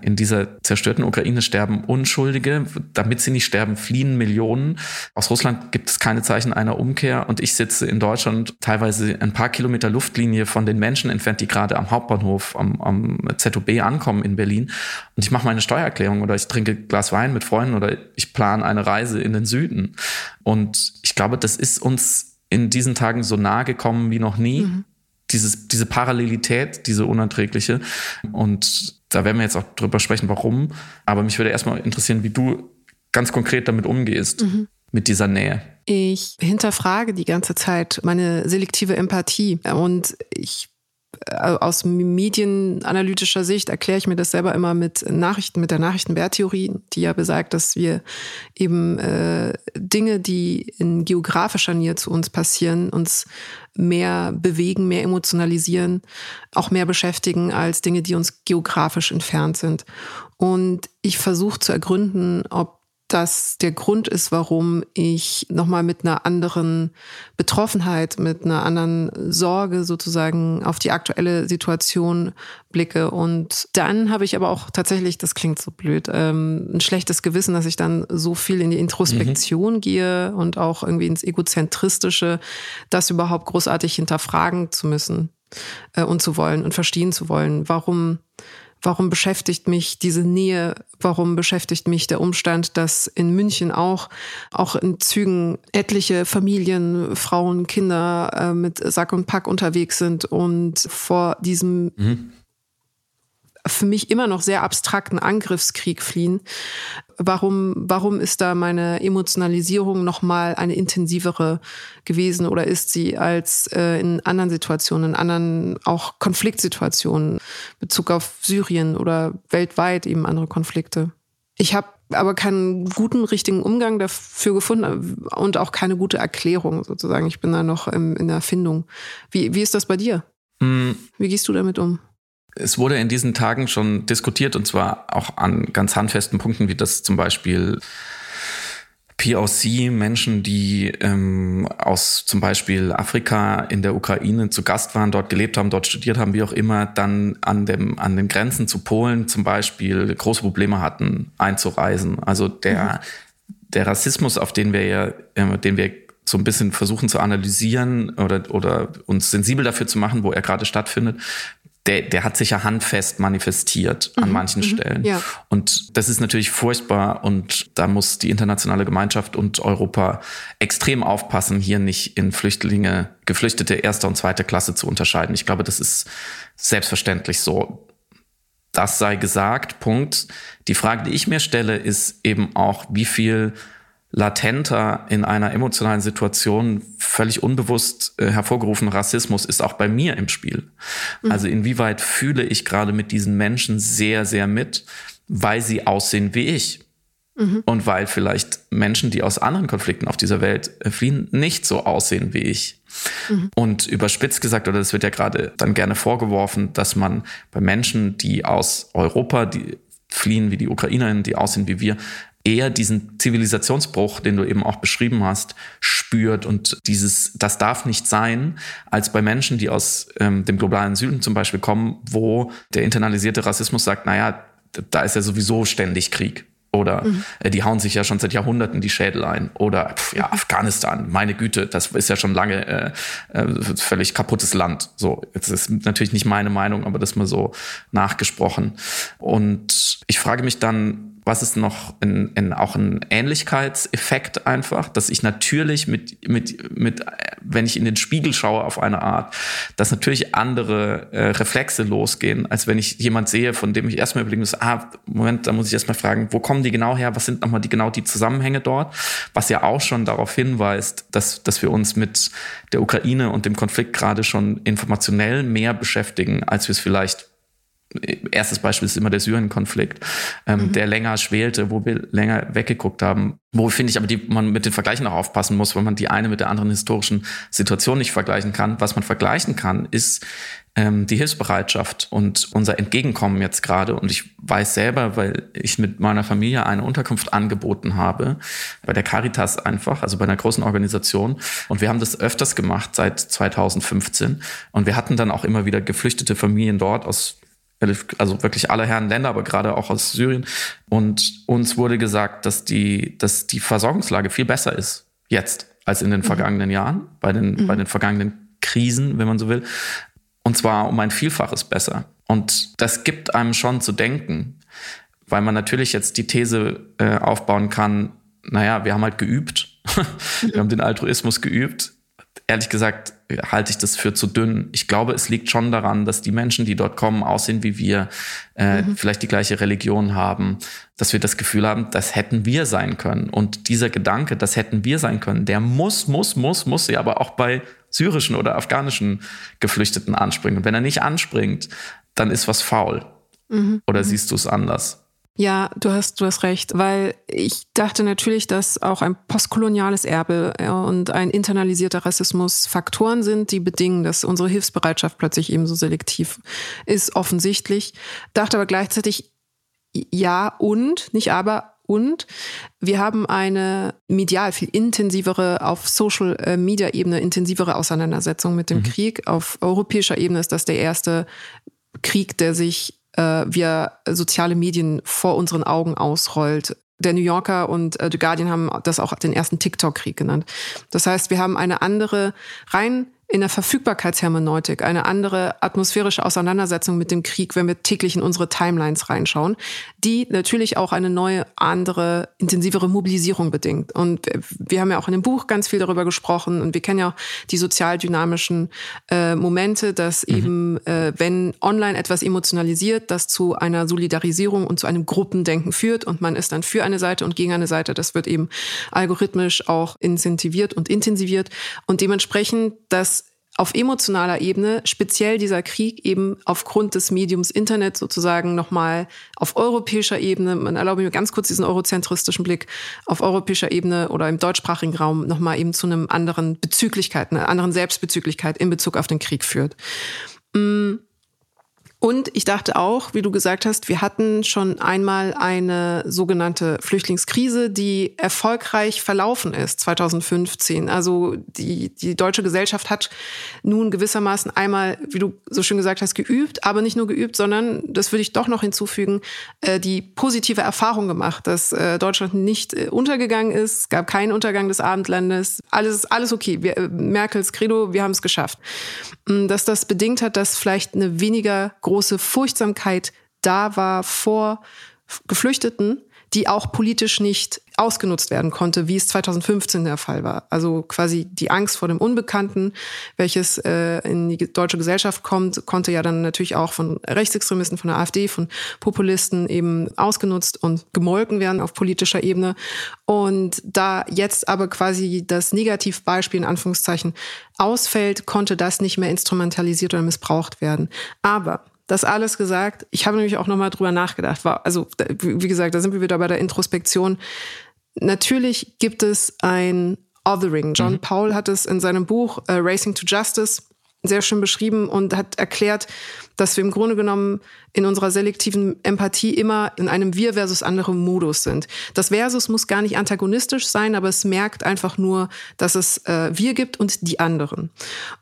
In dieser zerstörten Ukraine sterben Unschuldige, damit sie nicht sterben, fliehen Millionen. Aus Russland gibt es keine Zeichen einer Umkehr und ich sitze in Deutschland teilweise ein paar Kilometer Luftlinie von den Menschen entfernt, die gerade am Hauptbahnhof, am, am ZOB ankommen in Berlin. Und ich mache meine Steuererklärung oder ich trinke Glas Wein mit Freunden oder ich plane eine Reise in den Süden. Und ich glaube, das ist uns in diesen Tagen so nahe gekommen wie noch nie. Mhm. Dieses, diese Parallelität, diese unerträgliche. Und da werden wir jetzt auch drüber sprechen, warum. Aber mich würde erstmal interessieren, wie du ganz konkret damit umgehst, mhm. mit dieser Nähe. Ich hinterfrage die ganze Zeit meine selektive Empathie und ich aus medienanalytischer Sicht erkläre ich mir das selber immer mit Nachrichten, mit der Nachrichtenwerttheorie, die ja besagt, dass wir eben äh, Dinge, die in geografischer Nähe zu uns passieren, uns mehr bewegen, mehr emotionalisieren, auch mehr beschäftigen als Dinge, die uns geografisch entfernt sind. Und ich versuche zu ergründen, ob das der Grund ist, warum ich nochmal mit einer anderen Betroffenheit, mit einer anderen Sorge sozusagen auf die aktuelle Situation blicke. Und dann habe ich aber auch tatsächlich, das klingt so blöd, ähm, ein schlechtes Gewissen, dass ich dann so viel in die Introspektion mhm. gehe und auch irgendwie ins Egozentristische, das überhaupt großartig hinterfragen zu müssen äh, und zu wollen und verstehen zu wollen. Warum Warum beschäftigt mich diese Nähe? Warum beschäftigt mich der Umstand, dass in München auch, auch in Zügen etliche Familien, Frauen, Kinder äh, mit Sack und Pack unterwegs sind und vor diesem mhm für mich immer noch sehr abstrakten Angriffskrieg fliehen. Warum, warum ist da meine Emotionalisierung nochmal eine intensivere gewesen oder ist sie als äh, in anderen Situationen, in anderen auch Konfliktsituationen, Bezug auf Syrien oder weltweit eben andere Konflikte? Ich habe aber keinen guten, richtigen Umgang dafür gefunden und auch keine gute Erklärung sozusagen. Ich bin da noch im, in der Erfindung. Wie, wie ist das bei dir? Mhm. Wie gehst du damit um? Es wurde in diesen Tagen schon diskutiert und zwar auch an ganz handfesten Punkten, wie das zum Beispiel POC, Menschen, die ähm, aus zum Beispiel Afrika in der Ukraine zu Gast waren, dort gelebt haben, dort studiert haben, wie auch immer, dann an, dem, an den Grenzen zu Polen zum Beispiel große Probleme hatten, einzureisen. Also der, mhm. der Rassismus, auf den wir ja, äh, den wir so ein bisschen versuchen zu analysieren oder, oder uns sensibel dafür zu machen, wo er gerade stattfindet, der, der hat sich ja handfest manifestiert an mhm, manchen mhm, Stellen. Ja. Und das ist natürlich furchtbar und da muss die internationale Gemeinschaft und Europa extrem aufpassen, hier nicht in Flüchtlinge, Geflüchtete erster und zweiter Klasse zu unterscheiden. Ich glaube, das ist selbstverständlich so. Das sei gesagt, Punkt. Die Frage, die ich mir stelle, ist eben auch, wie viel latenter in einer emotionalen Situation völlig unbewusst äh, hervorgerufener Rassismus ist auch bei mir im Spiel. Mhm. Also inwieweit fühle ich gerade mit diesen Menschen sehr, sehr mit, weil sie aussehen wie ich. Mhm. Und weil vielleicht Menschen, die aus anderen Konflikten auf dieser Welt äh, fliehen, nicht so aussehen wie ich. Mhm. Und überspitzt gesagt, oder das wird ja gerade dann gerne vorgeworfen, dass man bei Menschen, die aus Europa, die fliehen wie die Ukrainerinnen, die aussehen wie wir, eher diesen Zivilisationsbruch, den du eben auch beschrieben hast, spürt und dieses, das darf nicht sein, als bei Menschen, die aus ähm, dem globalen Süden zum Beispiel kommen, wo der internalisierte Rassismus sagt, naja, da ist ja sowieso ständig Krieg. Oder mhm. äh, die hauen sich ja schon seit Jahrhunderten die Schädel ein. Oder pf, ja, Afghanistan, meine Güte, das ist ja schon lange äh, äh, völlig kaputtes Land. So, jetzt ist natürlich nicht meine Meinung, aber das mal so nachgesprochen. Und ich frage mich dann, was ist noch in, in auch ein Ähnlichkeitseffekt einfach, dass ich natürlich mit, mit, mit, wenn ich in den Spiegel schaue auf eine Art, dass natürlich andere äh, Reflexe losgehen, als wenn ich jemand sehe, von dem ich erstmal überlegen muss, ah, Moment, da muss ich erstmal fragen, wo kommen die genau her? Was sind nochmal die genau die Zusammenhänge dort? Was ja auch schon darauf hinweist, dass, dass wir uns mit der Ukraine und dem Konflikt gerade schon informationell mehr beschäftigen, als wir es vielleicht erstes Beispiel ist immer der Syrien-Konflikt, ähm, mhm. der länger schwelte, wo wir länger weggeguckt haben. Wo finde ich aber, die man mit den Vergleichen auch aufpassen muss, weil man die eine mit der anderen historischen Situation nicht vergleichen kann. Was man vergleichen kann, ist ähm, die Hilfsbereitschaft und unser Entgegenkommen jetzt gerade. Und ich weiß selber, weil ich mit meiner Familie eine Unterkunft angeboten habe, bei der Caritas einfach, also bei einer großen Organisation. Und wir haben das öfters gemacht seit 2015. Und wir hatten dann auch immer wieder geflüchtete Familien dort aus also wirklich alle Herren Länder, aber gerade auch aus Syrien. Und uns wurde gesagt, dass die, dass die Versorgungslage viel besser ist jetzt als in den mhm. vergangenen Jahren, bei den, mhm. bei den vergangenen Krisen, wenn man so will. Und zwar um ein Vielfaches besser. Und das gibt einem schon zu denken, weil man natürlich jetzt die These äh, aufbauen kann, naja, wir haben halt geübt, (laughs) wir haben den Altruismus geübt, ehrlich gesagt halte ich das für zu dünn. Ich glaube, es liegt schon daran, dass die Menschen, die dort kommen, aussehen wie wir, äh, mhm. vielleicht die gleiche Religion haben, dass wir das Gefühl haben, das hätten wir sein können. Und dieser Gedanke, das hätten wir sein können, der muss, muss, muss, muss ja aber auch bei syrischen oder afghanischen Geflüchteten anspringen. Und wenn er nicht anspringt, dann ist was faul. Mhm. Oder mhm. siehst du es anders? Ja, du hast, du hast recht, weil ich dachte natürlich, dass auch ein postkoloniales Erbe und ein internalisierter Rassismus Faktoren sind, die bedingen, dass unsere Hilfsbereitschaft plötzlich ebenso selektiv ist, offensichtlich. Dachte aber gleichzeitig, ja und, nicht aber, und wir haben eine medial viel intensivere, auf Social äh, Media Ebene intensivere Auseinandersetzung mit dem mhm. Krieg. Auf europäischer Ebene ist das der erste Krieg, der sich äh, wir soziale Medien vor unseren Augen ausrollt. Der New Yorker und äh, The Guardian haben das auch den ersten TikTok-Krieg genannt. Das heißt, wir haben eine andere, rein in der Verfügbarkeitshermeneutik eine andere atmosphärische Auseinandersetzung mit dem Krieg, wenn wir täglich in unsere Timelines reinschauen, die natürlich auch eine neue, andere, intensivere Mobilisierung bedingt. Und wir haben ja auch in dem Buch ganz viel darüber gesprochen und wir kennen ja auch die sozialdynamischen äh, Momente, dass mhm. eben, äh, wenn online etwas emotionalisiert, das zu einer Solidarisierung und zu einem Gruppendenken führt und man ist dann für eine Seite und gegen eine Seite. Das wird eben algorithmisch auch incentiviert und intensiviert und dementsprechend, dass auf emotionaler Ebene, speziell dieser Krieg eben aufgrund des Mediums Internet sozusagen nochmal auf europäischer Ebene, man erlaube mir ganz kurz diesen eurozentristischen Blick, auf europäischer Ebene oder im deutschsprachigen Raum nochmal eben zu einem anderen Bezüglichkeit, einer anderen Selbstbezüglichkeit in Bezug auf den Krieg führt. Mm. Und ich dachte auch, wie du gesagt hast, wir hatten schon einmal eine sogenannte Flüchtlingskrise, die erfolgreich verlaufen ist 2015. Also die, die deutsche Gesellschaft hat nun gewissermaßen einmal, wie du so schön gesagt hast, geübt, aber nicht nur geübt, sondern, das würde ich doch noch hinzufügen, äh, die positive Erfahrung gemacht, dass äh, Deutschland nicht äh, untergegangen ist, es gab keinen Untergang des Abendlandes, alles, alles okay. Wir, Merkels Credo, wir haben es geschafft. Mm, dass das bedingt hat, dass vielleicht eine weniger große Furchtsamkeit da war vor Geflüchteten, die auch politisch nicht ausgenutzt werden konnte, wie es 2015 der Fall war. Also quasi die Angst vor dem Unbekannten, welches äh, in die deutsche Gesellschaft kommt, konnte ja dann natürlich auch von Rechtsextremisten, von der AfD, von Populisten eben ausgenutzt und gemolken werden auf politischer Ebene. Und da jetzt aber quasi das Negativbeispiel in Anführungszeichen ausfällt, konnte das nicht mehr instrumentalisiert oder missbraucht werden. Aber das alles gesagt. Ich habe nämlich auch nochmal drüber nachgedacht. Also, wie gesagt, da sind wir wieder bei der Introspektion. Natürlich gibt es ein Othering. John mhm. Paul hat es in seinem Buch uh, Racing to Justice sehr schön beschrieben und hat erklärt, dass wir im Grunde genommen in unserer selektiven Empathie immer in einem Wir versus andere Modus sind. Das Versus muss gar nicht antagonistisch sein, aber es merkt einfach nur, dass es äh, Wir gibt und die anderen.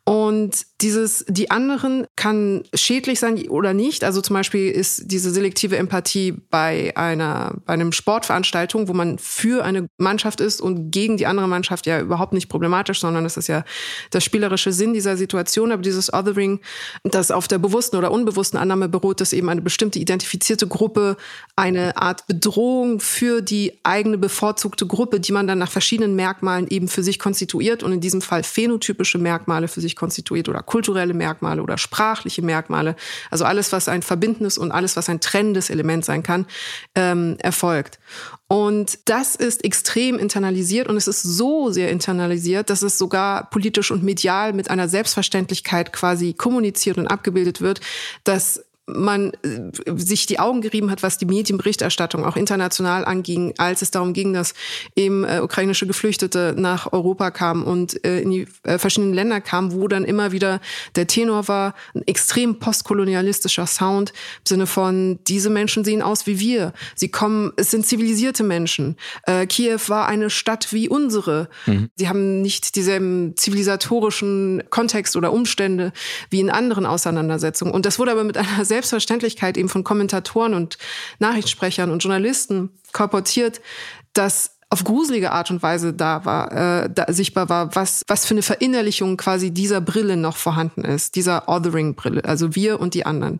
Und dieses die anderen kann schädlich sein oder nicht. Also zum Beispiel ist diese selektive Empathie bei einer bei einem Sportveranstaltung, wo man für eine Mannschaft ist und gegen die andere Mannschaft ja überhaupt nicht problematisch, sondern es ist ja der spielerische Sinn dieser Situation. Aber dieses Othering, das auf der bewussten oder unbewussten Annahme beruht, dass eben eine bestimmte identifizierte Gruppe eine Art Bedrohung für die eigene bevorzugte Gruppe, die man dann nach verschiedenen Merkmalen eben für sich konstituiert und in diesem Fall phänotypische Merkmale für sich konstituiert oder kulturelle Merkmale oder sprachliche Merkmale, also alles, was ein verbindendes und alles, was ein trennendes Element sein kann, ähm, erfolgt. Und das ist extrem internalisiert und es ist so sehr internalisiert, dass es sogar politisch und medial mit einer Selbstverständlichkeit quasi kommuniziert und abgebildet wird, dass man äh, sich die Augen gerieben hat, was die Medienberichterstattung auch international anging, als es darum ging, dass eben äh, ukrainische Geflüchtete nach Europa kamen und äh, in die äh, verschiedenen Länder kamen, wo dann immer wieder der Tenor war, ein extrem postkolonialistischer Sound im Sinne von, diese Menschen sehen aus wie wir. Sie kommen, es sind zivilisierte Menschen. Äh, Kiew war eine Stadt wie unsere. Mhm. Sie haben nicht dieselben zivilisatorischen Kontext oder Umstände wie in anderen Auseinandersetzungen. Und das wurde aber mit einer Selbstverständlichkeit eben von Kommentatoren und Nachrichtensprechern und Journalisten korportiert, dass auf gruselige Art und Weise da war, äh, da sichtbar war, was, was für eine Verinnerlichung quasi dieser Brille noch vorhanden ist, dieser Othering-Brille. Also wir und die anderen,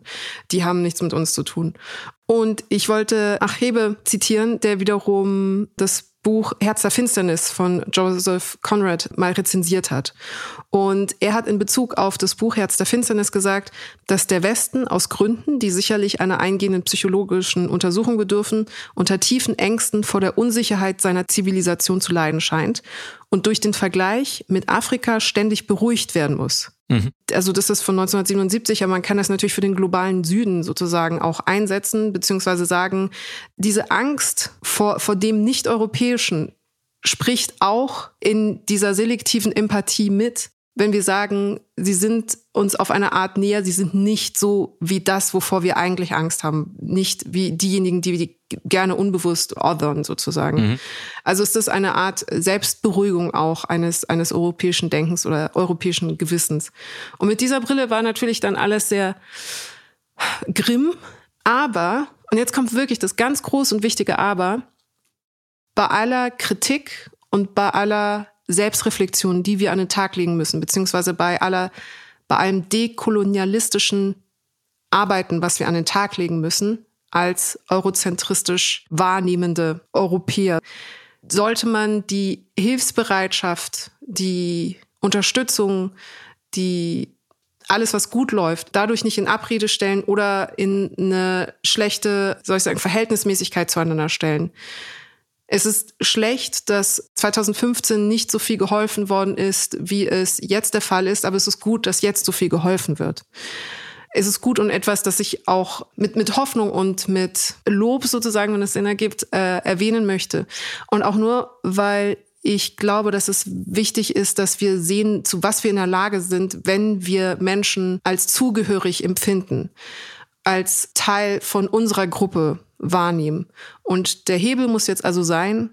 die haben nichts mit uns zu tun. Und ich wollte Achebe zitieren, der wiederum das Buch Herz der Finsternis von Joseph Conrad mal rezensiert hat. Und er hat in Bezug auf das Buch Herz der Finsternis gesagt, dass der Westen aus Gründen, die sicherlich einer eingehenden psychologischen Untersuchung bedürfen, unter tiefen Ängsten vor der Unsicherheit seiner Zivilisation zu leiden scheint und durch den Vergleich mit Afrika ständig beruhigt werden muss. Mhm. Also das ist von 1977, aber man kann das natürlich für den globalen Süden sozusagen auch einsetzen, beziehungsweise sagen, diese Angst vor, vor dem Nicht-Europäischen spricht auch in dieser selektiven Empathie mit, wenn wir sagen, sie sind uns auf eine Art näher, sie sind nicht so wie das, wovor wir eigentlich Angst haben, nicht wie diejenigen, die wir gerne unbewusst othern sozusagen. Mhm. Also ist das eine Art Selbstberuhigung auch eines, eines europäischen Denkens oder europäischen Gewissens. Und mit dieser Brille war natürlich dann alles sehr grimm, aber, und jetzt kommt wirklich das ganz große und wichtige Aber, bei aller Kritik und bei aller Selbstreflexion, die wir an den Tag legen müssen, beziehungsweise bei aller, bei allem dekolonialistischen Arbeiten, was wir an den Tag legen müssen, als eurozentristisch wahrnehmende Europäer, sollte man die Hilfsbereitschaft, die Unterstützung, die alles, was gut läuft, dadurch nicht in Abrede stellen oder in eine schlechte, soll ich sagen, Verhältnismäßigkeit zueinander stellen. Es ist schlecht, dass 2015 nicht so viel geholfen worden ist, wie es jetzt der Fall ist, aber es ist gut, dass jetzt so viel geholfen wird. Es ist gut und etwas, das ich auch mit, mit Hoffnung und mit Lob sozusagen, wenn es Sinn ergibt, äh, erwähnen möchte. Und auch nur, weil ich glaube, dass es wichtig ist, dass wir sehen, zu was wir in der Lage sind, wenn wir Menschen als zugehörig empfinden. als Teil von unserer Gruppe wahrnehmen. Und der Hebel muss jetzt also sein,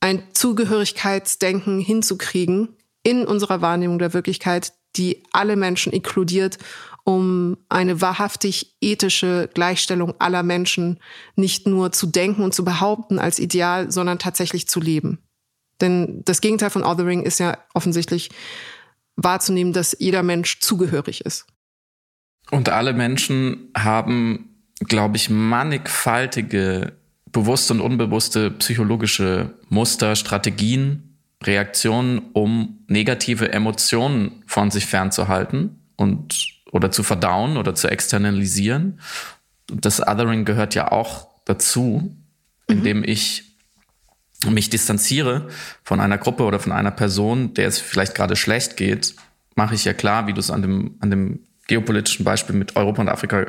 ein Zugehörigkeitsdenken hinzukriegen in unserer Wahrnehmung der Wirklichkeit, die alle Menschen inkludiert, um eine wahrhaftig ethische Gleichstellung aller Menschen nicht nur zu denken und zu behaupten als Ideal, sondern tatsächlich zu leben. Denn das Gegenteil von Othering ist ja offensichtlich wahrzunehmen, dass jeder Mensch zugehörig ist. Und alle Menschen haben, glaube ich, mannigfaltige, bewusste und unbewusste psychologische Muster, Strategien, Reaktionen, um negative Emotionen von sich fernzuhalten und oder zu verdauen oder zu externalisieren. Das Othering gehört ja auch dazu, indem mhm. ich mich distanziere von einer Gruppe oder von einer Person, der es vielleicht gerade schlecht geht, mache ich ja klar, wie du es an dem, an dem geopolitischen Beispiel mit Europa und Afrika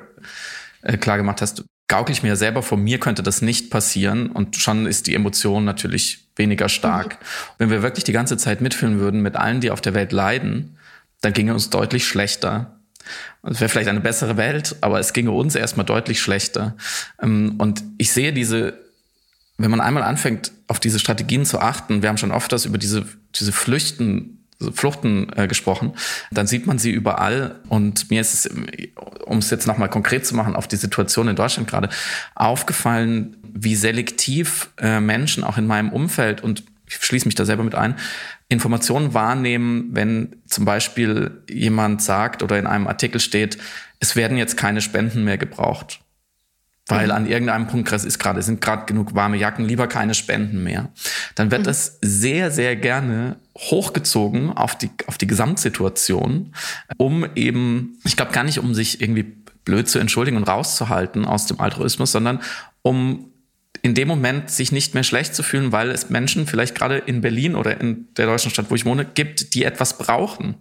äh, klar gemacht hast, gaukel ich mir selber vor, mir könnte das nicht passieren und schon ist die Emotion natürlich weniger stark. Mhm. Wenn wir wirklich die ganze Zeit mitfühlen würden mit allen, die auf der Welt leiden, dann ginge uns deutlich schlechter. Es wäre vielleicht eine bessere Welt, aber es ginge uns erstmal deutlich schlechter. Ähm, und ich sehe diese, wenn man einmal anfängt, auf diese Strategien zu achten, wir haben schon oft das über diese, diese Flüchten Fluchten äh, gesprochen, dann sieht man sie überall. Und mir ist es, um es jetzt nochmal konkret zu machen, auf die Situation in Deutschland gerade aufgefallen, wie selektiv äh, Menschen auch in meinem Umfeld und ich schließe mich da selber mit ein, Informationen wahrnehmen, wenn zum Beispiel jemand sagt oder in einem Artikel steht, es werden jetzt keine Spenden mehr gebraucht. Weil mhm. an irgendeinem Punkt ist gerade, sind gerade genug warme Jacken, lieber keine Spenden mehr. Dann wird mhm. das sehr, sehr gerne hochgezogen auf die, auf die Gesamtsituation, um eben, ich glaube gar nicht, um sich irgendwie blöd zu entschuldigen und rauszuhalten aus dem Altruismus, sondern um in dem Moment sich nicht mehr schlecht zu fühlen, weil es Menschen vielleicht gerade in Berlin oder in der deutschen Stadt, wo ich wohne, gibt, die etwas brauchen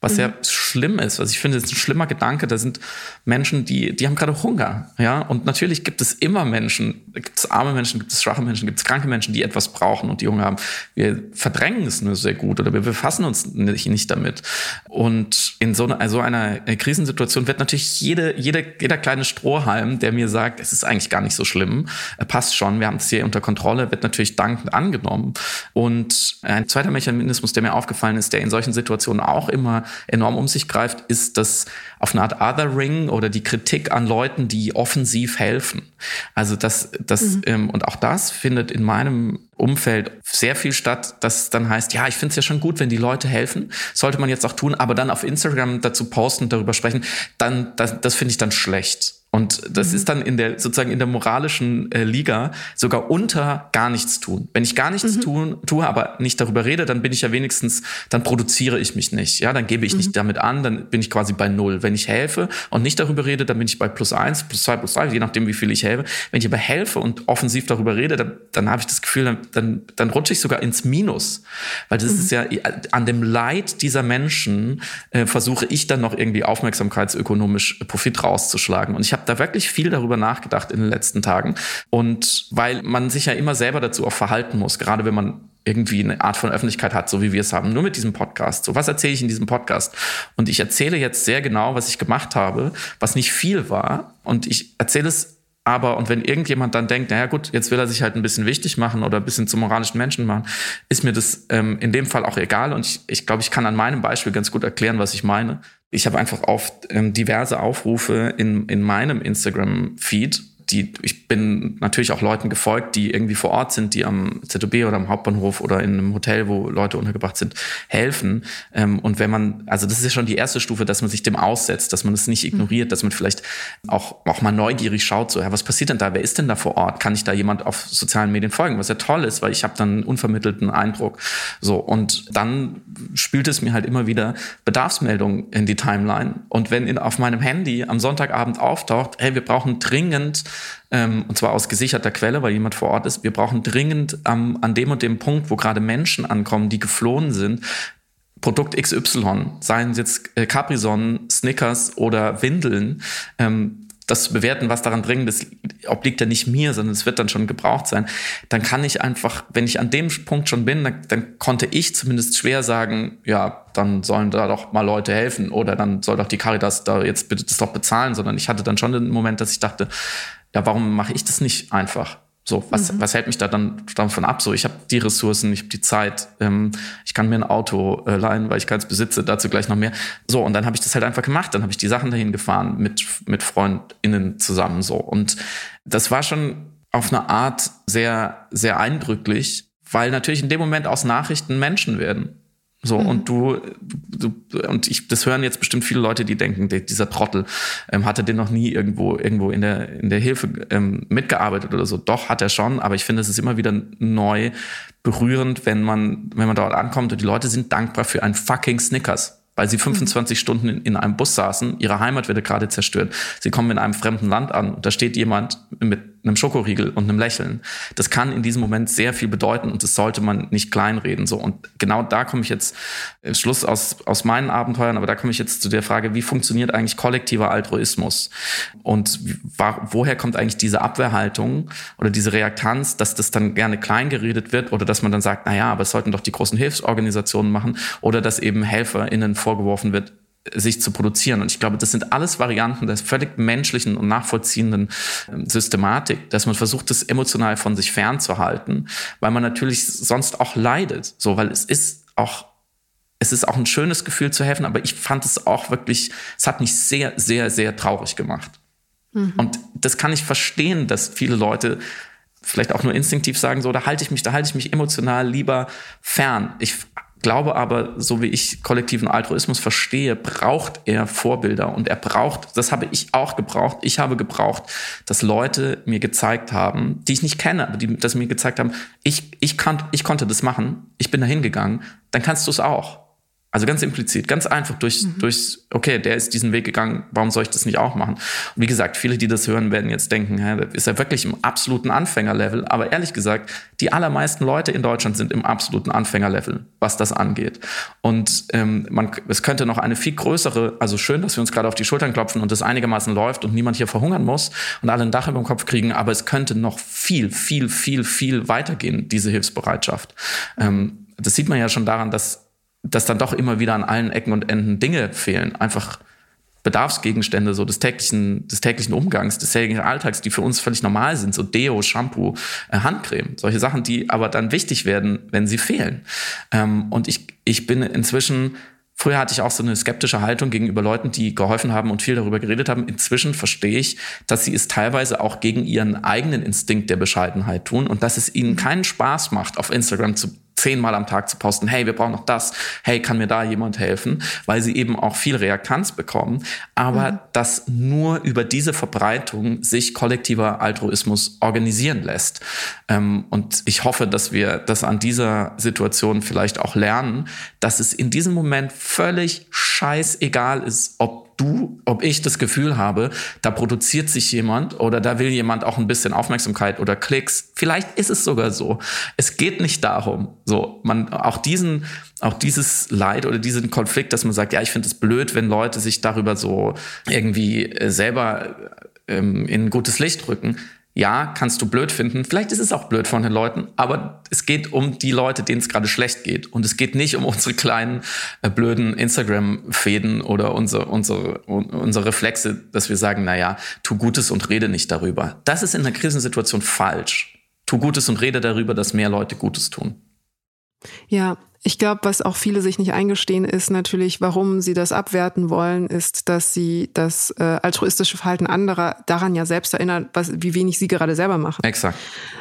was mhm. ja schlimm ist. Was ich finde, ist ein schlimmer Gedanke. Da sind Menschen, die, die haben gerade Hunger, ja. Und natürlich gibt es immer Menschen, gibt es arme Menschen, gibt es schwache Menschen, gibt es kranke Menschen, die etwas brauchen und die Hunger haben. Wir verdrängen es nur sehr gut oder wir befassen uns nicht, nicht damit. Und in so einer, so einer Krisensituation wird natürlich jede, jede, jeder kleine Strohhalm, der mir sagt, es ist eigentlich gar nicht so schlimm, passt schon, wir haben es hier unter Kontrolle, wird natürlich dankend angenommen. Und ein zweiter Mechanismus, der mir aufgefallen ist, der in solchen Situationen auch immer enorm um sich greift, ist das auf eine Art Othering oder die Kritik an Leuten, die offensiv helfen. Also das, das mhm. ähm, und auch das findet in meinem Umfeld sehr viel statt, dass dann heißt, ja, ich finde es ja schon gut, wenn die Leute helfen, sollte man jetzt auch tun, aber dann auf Instagram dazu posten, darüber sprechen, dann das, das finde ich dann schlecht. Und das mhm. ist dann in der sozusagen in der moralischen äh, Liga sogar unter gar nichts tun. Wenn ich gar nichts mhm. tun, tue, aber nicht darüber rede, dann bin ich ja wenigstens, dann produziere ich mich nicht. Ja, dann gebe ich mhm. nicht damit an, dann bin ich quasi bei null. Wenn ich helfe und nicht darüber rede, dann bin ich bei plus eins, plus zwei, plus drei, je nachdem, wie viel ich helfe. Wenn ich aber helfe und offensiv darüber rede, dann, dann habe ich das Gefühl, dann, dann, dann rutsche ich sogar ins Minus. Weil das ist mhm. ja an dem Leid dieser Menschen äh, versuche ich dann noch irgendwie aufmerksamkeitsökonomisch Profit rauszuschlagen. Und ich habe da wirklich viel darüber nachgedacht in den letzten Tagen. Und weil man sich ja immer selber dazu auch verhalten muss, gerade wenn man irgendwie eine Art von Öffentlichkeit hat, so wie wir es haben, nur mit diesem Podcast. So, was erzähle ich in diesem Podcast? Und ich erzähle jetzt sehr genau, was ich gemacht habe, was nicht viel war. Und ich erzähle es aber, und wenn irgendjemand dann denkt, naja gut, jetzt will er sich halt ein bisschen wichtig machen oder ein bisschen zum moralischen Menschen machen, ist mir das ähm, in dem Fall auch egal. Und ich, ich glaube, ich kann an meinem Beispiel ganz gut erklären, was ich meine. Ich habe einfach oft ähm, diverse Aufrufe in, in meinem Instagram-Feed die, ich bin natürlich auch Leuten gefolgt, die irgendwie vor Ort sind, die am ZOB oder am Hauptbahnhof oder in einem Hotel, wo Leute untergebracht sind, helfen. Ähm, und wenn man, also das ist ja schon die erste Stufe, dass man sich dem aussetzt, dass man es nicht ignoriert, dass man vielleicht auch, auch mal neugierig schaut, so, ja, was passiert denn da? Wer ist denn da vor Ort? Kann ich da jemand auf sozialen Medien folgen? Was ja toll ist, weil ich habe dann einen unvermittelten Eindruck. So, und dann spült es mir halt immer wieder Bedarfsmeldungen in die Timeline. Und wenn in, auf meinem Handy am Sonntagabend auftaucht, hey, wir brauchen dringend ähm, und zwar aus gesicherter Quelle, weil jemand vor Ort ist. Wir brauchen dringend ähm, an dem und dem Punkt, wo gerade Menschen ankommen, die geflohen sind, Produkt XY, seien es jetzt äh, Capri-Sonnen, Snickers oder Windeln, ähm, das zu bewerten, was daran dringend ist, obliegt ja nicht mir, sondern es wird dann schon gebraucht sein, dann kann ich einfach, wenn ich an dem Punkt schon bin, dann, dann konnte ich zumindest schwer sagen, ja, dann sollen da doch mal Leute helfen oder dann soll doch die Caritas da jetzt bitte das doch bezahlen, sondern ich hatte dann schon den Moment, dass ich dachte, ja, warum mache ich das nicht einfach? So, was, mhm. was hält mich da dann davon ab? So, ich habe die Ressourcen, ich habe die Zeit, ähm, ich kann mir ein Auto äh, leihen, weil ich keins besitze, dazu gleich noch mehr. So, und dann habe ich das halt einfach gemacht. Dann habe ich die Sachen dahin gefahren mit, mit FreundInnen zusammen so. Und das war schon auf eine Art sehr, sehr eindrücklich, weil natürlich in dem Moment aus Nachrichten Menschen werden. So, mhm. und du, du, und ich, das hören jetzt bestimmt viele Leute, die denken, der, dieser Trottel ähm, hatte den noch nie irgendwo, irgendwo in der, in der Hilfe ähm, mitgearbeitet oder so. Doch, hat er schon, aber ich finde, es ist immer wieder neu berührend, wenn man, wenn man dort ankommt und die Leute sind dankbar für ein fucking Snickers weil sie 25 mhm. Stunden in, in, einem Bus saßen, ihre Heimat wird gerade zerstört. Sie kommen in einem fremden Land an und da steht jemand mit einem Schokoriegel und einem Lächeln. Das kann in diesem Moment sehr viel bedeuten und das sollte man nicht kleinreden. So und genau da komme ich jetzt äh, Schluss aus aus meinen Abenteuern, aber da komme ich jetzt zu der Frage, wie funktioniert eigentlich kollektiver Altruismus und woher kommt eigentlich diese Abwehrhaltung oder diese Reaktanz, dass das dann gerne kleingeredet wird oder dass man dann sagt, na ja, aber es sollten doch die großen Hilfsorganisationen machen oder dass eben HelferInnen vorgeworfen wird, sich zu produzieren. Und ich glaube, das sind alles Varianten der völlig menschlichen und nachvollziehenden ähm, Systematik, dass man versucht, das emotional von sich fernzuhalten, weil man natürlich sonst auch leidet. So, weil es ist auch es ist auch ein schönes Gefühl zu helfen, aber ich fand es auch wirklich, es hat mich sehr, sehr, sehr traurig gemacht. Mhm. Und das kann ich verstehen, dass viele Leute vielleicht auch nur instinktiv sagen, so, da halte ich mich, da halte ich mich emotional lieber fern. Ich glaube aber, so wie ich kollektiven Altruismus verstehe, braucht er Vorbilder. Und er braucht, das habe ich auch gebraucht, ich habe gebraucht, dass Leute mir gezeigt haben, die ich nicht kenne, aber die das mir gezeigt haben, ich, ich, kann, ich konnte das machen, ich bin da hingegangen, dann kannst du es auch. Also ganz implizit, ganz einfach durch, mhm. durch, okay, der ist diesen Weg gegangen, warum soll ich das nicht auch machen? Und wie gesagt, viele, die das hören, werden jetzt denken, hä, ist er wirklich im absoluten Anfängerlevel? Aber ehrlich gesagt, die allermeisten Leute in Deutschland sind im absoluten Anfängerlevel, was das angeht. Und ähm, man, es könnte noch eine viel größere, also schön, dass wir uns gerade auf die Schultern klopfen und das einigermaßen läuft und niemand hier verhungern muss und alle ein Dach über dem Kopf kriegen, aber es könnte noch viel, viel, viel, viel weitergehen, diese Hilfsbereitschaft. Ähm, das sieht man ja schon daran, dass dass dann doch immer wieder an allen Ecken und Enden Dinge fehlen. Einfach Bedarfsgegenstände so des täglichen, des täglichen Umgangs, des täglichen Alltags, die für uns völlig normal sind, so Deo, Shampoo, äh, Handcreme, solche Sachen, die aber dann wichtig werden, wenn sie fehlen. Ähm, und ich, ich bin inzwischen Früher hatte ich auch so eine skeptische Haltung gegenüber Leuten, die geholfen haben und viel darüber geredet haben. Inzwischen verstehe ich, dass sie es teilweise auch gegen ihren eigenen Instinkt der Bescheidenheit tun und dass es ihnen keinen Spaß macht, auf Instagram zu zehnmal am Tag zu posten, hey, wir brauchen noch das, hey, kann mir da jemand helfen, weil sie eben auch viel Reaktanz bekommen, aber mhm. dass nur über diese Verbreitung sich kollektiver Altruismus organisieren lässt. Ähm, und ich hoffe, dass wir das an dieser Situation vielleicht auch lernen, dass es in diesem Moment völlig scheißegal ist, ob du, ob ich das Gefühl habe, da produziert sich jemand oder da will jemand auch ein bisschen Aufmerksamkeit oder Klicks. Vielleicht ist es sogar so. Es geht nicht darum, so man auch diesen, auch dieses Leid oder diesen Konflikt, dass man sagt, ja, ich finde es blöd, wenn Leute sich darüber so irgendwie äh, selber ähm, in gutes Licht rücken ja, kannst du blöd finden. Vielleicht ist es auch blöd von den Leuten, aber es geht um die Leute, denen es gerade schlecht geht. Und es geht nicht um unsere kleinen, äh, blöden Instagram-Fäden oder unsere, unsere, unsere Reflexe, dass wir sagen, na ja, tu Gutes und rede nicht darüber. Das ist in einer Krisensituation falsch. Tu Gutes und rede darüber, dass mehr Leute Gutes tun. Ja, ich glaube, was auch viele sich nicht eingestehen, ist natürlich, warum sie das abwerten wollen, ist, dass sie das äh, altruistische Verhalten anderer daran ja selbst erinnern, was, wie wenig sie gerade selber machen. Exakt.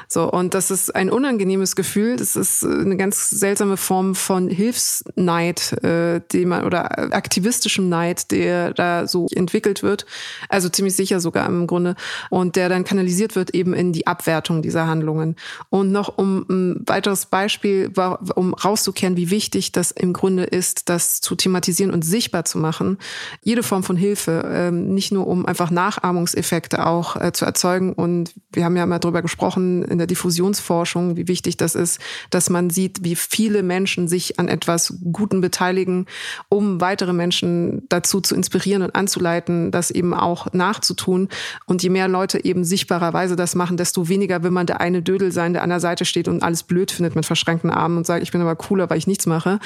So, und das ist ein unangenehmes Gefühl. Das ist äh, eine ganz seltsame Form von Hilfsneid, äh, die man, oder aktivistischem Neid, der da so entwickelt wird. Also ziemlich sicher sogar im Grunde. Und der dann kanalisiert wird eben in die Abwertung dieser Handlungen. Und noch um ein weiteres Beispiel, um rauszukehren, wie wichtig das im Grunde ist, das zu thematisieren und sichtbar zu machen. Jede Form von Hilfe, ähm, nicht nur um einfach Nachahmungseffekte auch äh, zu erzeugen und wir haben ja mal darüber gesprochen in der Diffusionsforschung, wie wichtig das ist, dass man sieht, wie viele Menschen sich an etwas Guten beteiligen, um weitere Menschen dazu zu inspirieren und anzuleiten, das eben auch nachzutun. Und je mehr Leute eben sichtbarerweise das machen, desto weniger will man der eine Dödel sein, der an der Seite steht und alles blöd findet mit verschränkten Armen und sagt, ich bin aber cooler, weil ich nichts mache.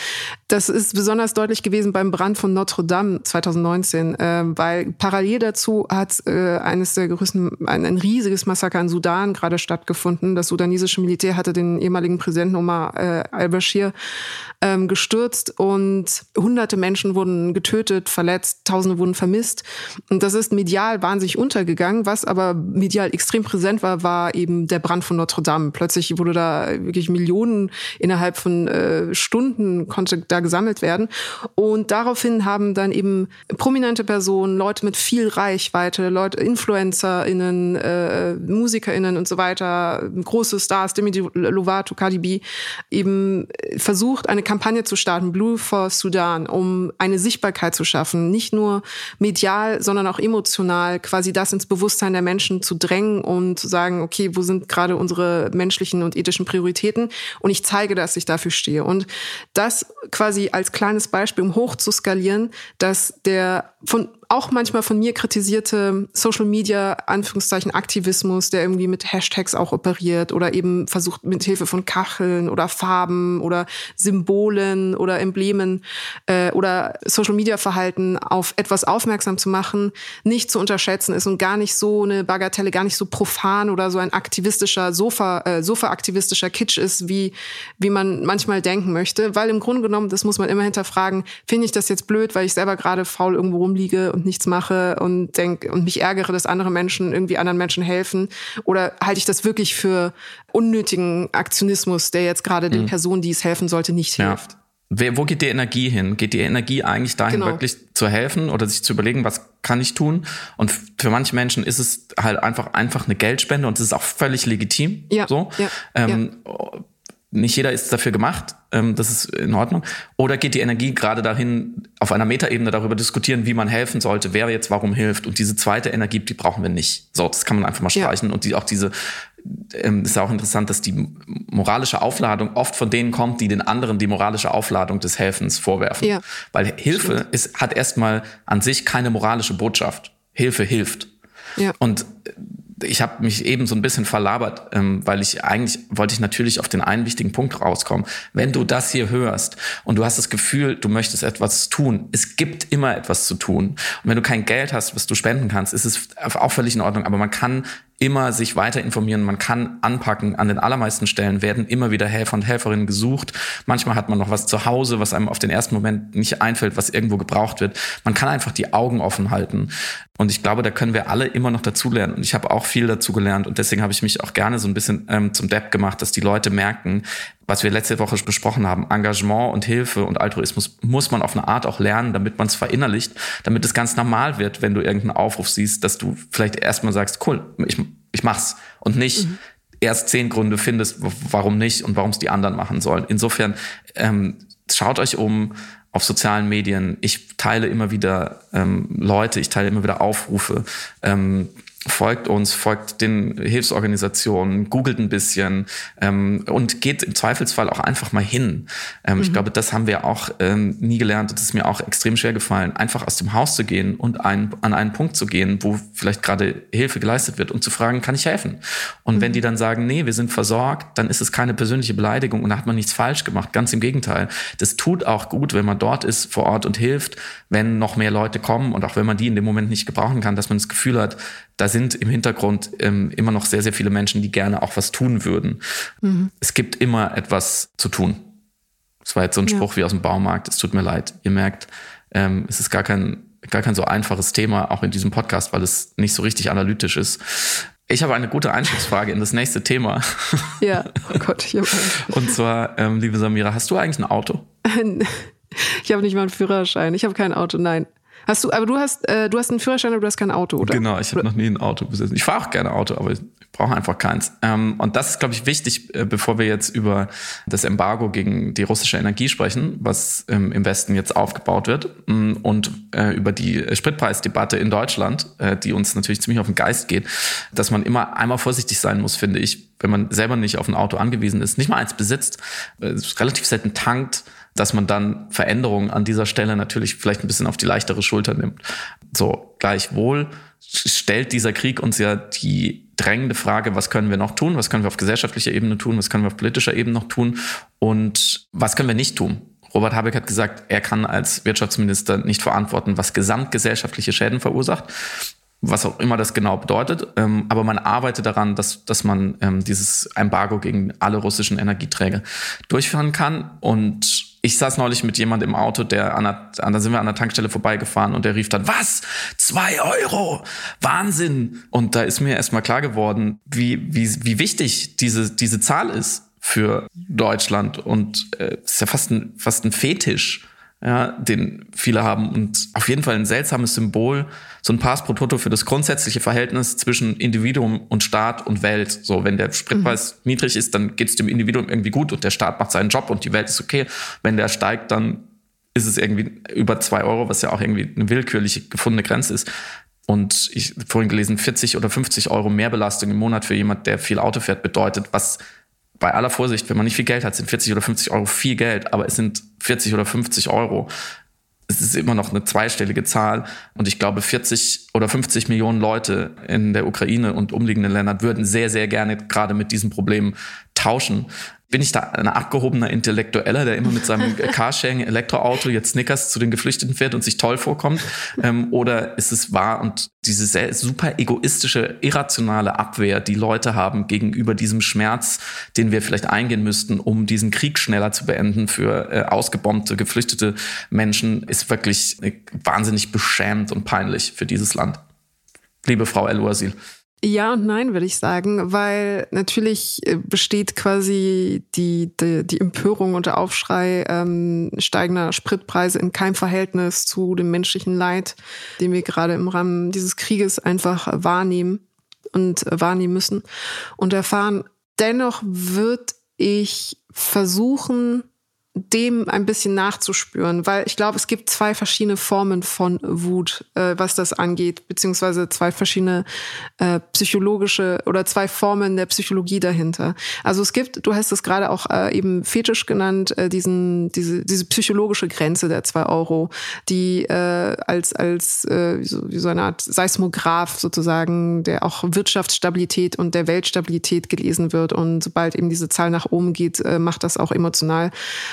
Das ist besonders deutlich gewesen beim Brand von Notre Dame 2019, äh, weil parallel dazu hat äh, eines der größten, ein, ein riesiges Massaker in Sudan gerade stattgefunden. Das sudanesische Militär hatte den ehemaligen Präsidenten Omar äh, al-Bashir ähm, gestürzt und hunderte Menschen wurden getötet, verletzt, tausende wurden vermisst. Und das ist medial wahnsinnig untergegangen. Was aber medial extrem präsent war, war eben der Brand von Notre Dame. Plötzlich wurde da wirklich Millionen innerhalb von äh, Stunden konnte da gesammelt werden. Und daraufhin haben dann eben prominente Personen, Leute mit viel Reichweite, Leute, InfluencerInnen, äh, MusikerInnen und so weiter, große Stars, Demi Lovato, Cardi eben versucht, eine Kampagne zu starten, Blue for Sudan, um eine Sichtbarkeit zu schaffen, nicht nur medial, sondern auch emotional, quasi das ins Bewusstsein der Menschen zu drängen und zu sagen, okay, wo sind gerade unsere menschlichen und ethischen Prioritäten? Und ich zeige, dass ich dafür stehe. Und das quasi als kleines Beispiel, um hoch zu skalieren, dass der von auch manchmal von mir kritisierte Social Media Anführungszeichen Aktivismus, der irgendwie mit Hashtags auch operiert oder eben versucht mit Hilfe von Kacheln oder Farben oder Symbolen oder Emblemen äh, oder Social Media Verhalten auf etwas aufmerksam zu machen, nicht zu unterschätzen ist und gar nicht so eine Bagatelle, gar nicht so profan oder so ein aktivistischer Sofa äh, Sofa aktivistischer Kitsch ist, wie wie man manchmal denken möchte, weil im Grunde genommen, das muss man immer hinterfragen, finde ich das jetzt blöd, weil ich selber gerade faul irgendwo rumliege und nichts mache und denk und mich ärgere, dass andere Menschen irgendwie anderen Menschen helfen? Oder halte ich das wirklich für unnötigen Aktionismus, der jetzt gerade mhm. den Personen, die es helfen sollte, nicht ja. hilft? Wo geht die Energie hin? Geht die Energie eigentlich dahin, genau. wirklich zu helfen oder sich zu überlegen, was kann ich tun? Und für manche Menschen ist es halt einfach einfach eine Geldspende und es ist auch völlig legitim. Ja. So. Ja. Ähm, ja nicht jeder ist dafür gemacht, ähm, das ist in Ordnung. Oder geht die Energie gerade dahin, auf einer Metaebene darüber diskutieren, wie man helfen sollte, wer jetzt warum hilft. Und diese zweite Energie, die brauchen wir nicht. So, das kann man einfach mal streichen. Ja. Und die, auch diese, ähm, ist auch interessant, dass die moralische Aufladung oft von denen kommt, die den anderen die moralische Aufladung des Helfens vorwerfen. Ja. Weil Hilfe ist, hat erstmal an sich keine moralische Botschaft. Hilfe hilft. Ja. Und ich habe mich eben so ein bisschen verlabert, ähm, weil ich eigentlich wollte ich natürlich auf den einen wichtigen Punkt rauskommen. Wenn du das hier hörst und du hast das Gefühl, du möchtest etwas tun, es gibt immer etwas zu tun. Und wenn du kein Geld hast, was du spenden kannst, ist es auch völlig in Ordnung. Aber man kann immer sich weiter informieren. Man kann anpacken. An den allermeisten Stellen werden immer wieder Helfer und Helferinnen gesucht. Manchmal hat man noch was zu Hause, was einem auf den ersten Moment nicht einfällt, was irgendwo gebraucht wird. Man kann einfach die Augen offen halten. Und ich glaube, da können wir alle immer noch dazulernen. Und ich habe auch viel dazu gelernt. Und deswegen habe ich mich auch gerne so ein bisschen ähm, zum Depp gemacht, dass die Leute merken, was wir letzte Woche besprochen haben, Engagement und Hilfe und Altruismus muss man auf eine Art auch lernen, damit man es verinnerlicht, damit es ganz normal wird, wenn du irgendeinen Aufruf siehst, dass du vielleicht erstmal sagst, cool, ich, ich mach's und nicht mhm. erst zehn Gründe findest, warum nicht und warum es die anderen machen sollen. Insofern ähm, schaut euch um auf sozialen Medien. Ich teile immer wieder ähm, Leute, ich teile immer wieder Aufrufe. Ähm, folgt uns, folgt den Hilfsorganisationen, googelt ein bisschen ähm, und geht im Zweifelsfall auch einfach mal hin. Ähm, mhm. Ich glaube, das haben wir auch ähm, nie gelernt. Das ist mir auch extrem schwer gefallen, einfach aus dem Haus zu gehen und ein, an einen Punkt zu gehen, wo vielleicht gerade Hilfe geleistet wird und zu fragen, kann ich helfen? Und mhm. wenn die dann sagen, nee, wir sind versorgt, dann ist es keine persönliche Beleidigung und da hat man nichts falsch gemacht. Ganz im Gegenteil. Das tut auch gut, wenn man dort ist vor Ort und hilft, wenn noch mehr Leute kommen und auch wenn man die in dem Moment nicht gebrauchen kann, dass man das Gefühl hat, da sind im Hintergrund ähm, immer noch sehr, sehr viele Menschen, die gerne auch was tun würden. Mhm. Es gibt immer etwas zu tun. Das war jetzt so ein Spruch ja. wie aus dem Baumarkt. Es tut mir leid. Ihr merkt, ähm, es ist gar kein, gar kein so einfaches Thema, auch in diesem Podcast, weil es nicht so richtig analytisch ist. Ich habe eine gute Einstiegsfrage in das nächste Thema. Ja, oh Gott. Ich (laughs) Und zwar, ähm, liebe Samira, hast du eigentlich ein Auto? (laughs) (laughs) ich habe nicht mal einen Führerschein. Ich habe kein Auto, nein. Hast du, aber du hast, äh, du hast einen Führerschein, aber du hast kein Auto, oder? Genau, ich habe noch nie ein Auto besessen. Ich fahre auch gerne Auto, aber ich brauche einfach keins. Ähm, und das ist, glaube ich, wichtig, äh, bevor wir jetzt über das Embargo gegen die russische Energie sprechen, was ähm, im Westen jetzt aufgebaut wird, mm, und äh, über die Spritpreisdebatte in Deutschland, äh, die uns natürlich ziemlich auf den Geist geht, dass man immer einmal vorsichtig sein muss, finde ich, wenn man selber nicht auf ein Auto angewiesen ist, nicht mal eins besitzt, äh, relativ selten tankt, dass man dann Veränderungen an dieser Stelle natürlich vielleicht ein bisschen auf die leichtere Schulter nimmt. So, gleichwohl stellt dieser Krieg uns ja die drängende Frage, was können wir noch tun, was können wir auf gesellschaftlicher Ebene tun, was können wir auf politischer Ebene noch tun und was können wir nicht tun. Robert Habeck hat gesagt, er kann als Wirtschaftsminister nicht verantworten, was gesamtgesellschaftliche Schäden verursacht was auch immer das genau bedeutet. Ähm, aber man arbeitet daran, dass, dass man ähm, dieses Embargo gegen alle russischen Energieträger durchführen kann. Und ich saß neulich mit jemand im Auto, der an der, an, da sind wir an der Tankstelle vorbeigefahren und der rief dann, was? Zwei Euro? Wahnsinn! Und da ist mir erstmal klar geworden, wie, wie, wie wichtig diese, diese Zahl ist für Deutschland. Und äh, ist ja fast ein, fast ein Fetisch ja, den viele haben und auf jeden Fall ein seltsames Symbol, so ein Pass pro Toto für das grundsätzliche Verhältnis zwischen Individuum und Staat und Welt. So, wenn der Spritpreis mhm. niedrig ist, dann geht es dem Individuum irgendwie gut und der Staat macht seinen Job und die Welt ist okay. Wenn der steigt, dann ist es irgendwie über zwei Euro, was ja auch irgendwie eine willkürliche gefundene Grenze ist. Und ich vorhin gelesen, 40 oder 50 Euro Mehrbelastung im Monat für jemand, der viel Auto fährt, bedeutet, was bei aller Vorsicht, wenn man nicht viel Geld hat, sind 40 oder 50 Euro viel Geld, aber es sind 40 oder 50 Euro. Es ist immer noch eine zweistellige Zahl. Und ich glaube, 40 oder 50 Millionen Leute in der Ukraine und umliegenden Ländern würden sehr, sehr gerne gerade mit diesem Problem tauschen bin ich da ein abgehobener Intellektueller, der immer mit seinem (laughs) Carsharing-Elektroauto jetzt Snickers zu den Geflüchteten fährt und sich toll vorkommt? Ähm, oder ist es wahr und diese sehr, super egoistische, irrationale Abwehr, die Leute haben gegenüber diesem Schmerz, den wir vielleicht eingehen müssten, um diesen Krieg schneller zu beenden für äh, ausgebombte, geflüchtete Menschen, ist wirklich äh, wahnsinnig beschämt und peinlich für dieses Land. Liebe Frau El-Oasil. Ja und nein, würde ich sagen, weil natürlich äh, besteht quasi die, die, die Empörung und der Aufschrei ähm, steigender Spritpreise in keinem Verhältnis zu dem menschlichen Leid, den wir gerade im Rahmen dieses Krieges einfach wahrnehmen und wahrnehmen müssen und erfahren. Dennoch würde ich versuchen, dem ein bisschen nachzuspüren, weil ich glaube, es gibt zwei verschiedene Formen von Wut, äh, was das angeht, beziehungsweise zwei verschiedene äh, psychologische oder zwei Formen der Psychologie dahinter. Also es gibt, du hast es gerade auch äh, eben fetisch genannt, äh, diesen, diese, diese psychologische Grenze der zwei Euro, die äh, als, als äh, wie, so, wie so eine Art Seismograph sozusagen, der auch Wirtschaftsstabilität und der Weltstabilität gelesen wird. Und sobald eben diese Zahl nach oben geht, äh, macht das auch emotional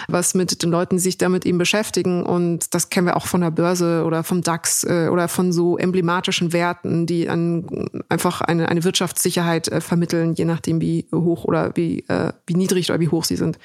was mit den Leuten, die sich damit eben beschäftigen. Und das kennen wir auch von der Börse oder vom DAX äh, oder von so emblematischen Werten, die an, einfach eine, eine Wirtschaftssicherheit äh, vermitteln, je nachdem, wie hoch oder wie, äh, wie niedrig oder wie hoch sie sind.